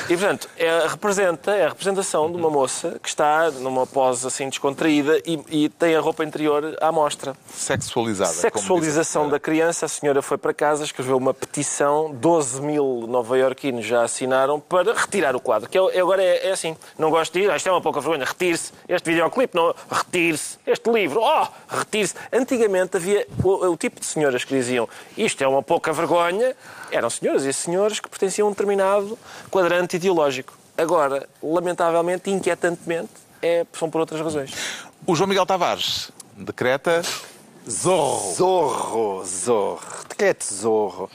e, portanto, é, representa, é a representação de uma moça que está numa pose assim descontraída e, e tem a roupa interior à mostra. Sexualizada. Sexualização da criança, a senhora foi para casa, escreveu uma petição, 12 mil nova-iorquinos já assinaram para retirar o quadro. Que é- agora é, é assim, não gosto de ir, isto é uma vergonha, retire-se. Este videoclipe, não, retire-se. Este livro, oh, retire-se. Antigamente havia o, o tipo de senhoras que diziam isto é uma pouca vergonha, eram senhoras e senhores que pertenciam a um determinado quadrante ideológico. Agora, lamentavelmente, inquietantemente, é, são por outras razões. O João Miguel Tavares decreta Zorro. Zorro, zorro. Decreto zorro.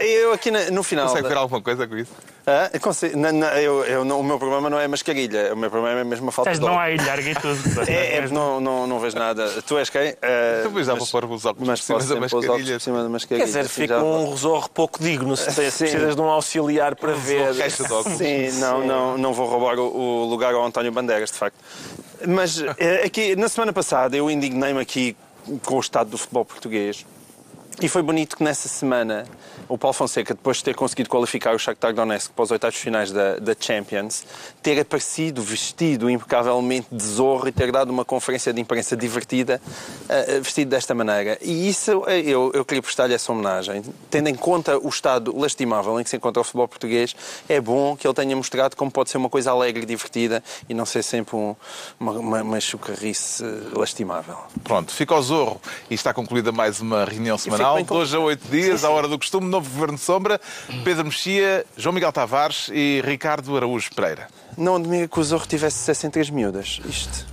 Eu aqui no final. Consegue da- ver alguma coisa com isso? Hã? Eu não, não, eu- eu não- o meu problema não é a mascarilha, o meu problema é mesmo a falta Estás de não óculos. a ilhar e tudo. É, é, não, não, não vejo nada. Tu és quem? Uh, Depois já vou pôr os óculos mas por cima da mascarilha. cima da mascarilha. Quer dizer, fica já- um resorro pouco digno se, precisas de um auxiliar para ver. Caixa de óculos. Sim, não, não, não vou roubar o, o lugar ao António Bandeiras, de facto. Mas eh, aqui, na semana passada eu indignei-me aqui com o estado do futebol português E foi bonito que nessa semana o Paulo Fonseca, depois de ter conseguido qualificar o Shakhtar Donetsk para os oitavos finais da, da Champions, ter aparecido vestido impecavelmente de zorro e ter dado uma conferência de imprensa divertida uh, vestido desta maneira. E isso eu, eu queria prestar-lhe essa homenagem. Tendo em conta o estado lastimável em que se encontra o futebol português, é bom que ele tenha mostrado como pode ser uma coisa alegre e divertida e não ser sempre um, uma, uma, uma chucarrice lastimável. Pronto, fica ao zorro e está concluída mais uma reunião semanal. De hoje a oito dias, à hora do costume, novo Governo de Sombra, Pedro Mexia, João Miguel Tavares e Ricardo Araújo Pereira. Não admira que o Zorro tivesse sucesso em três miúdas. Isto.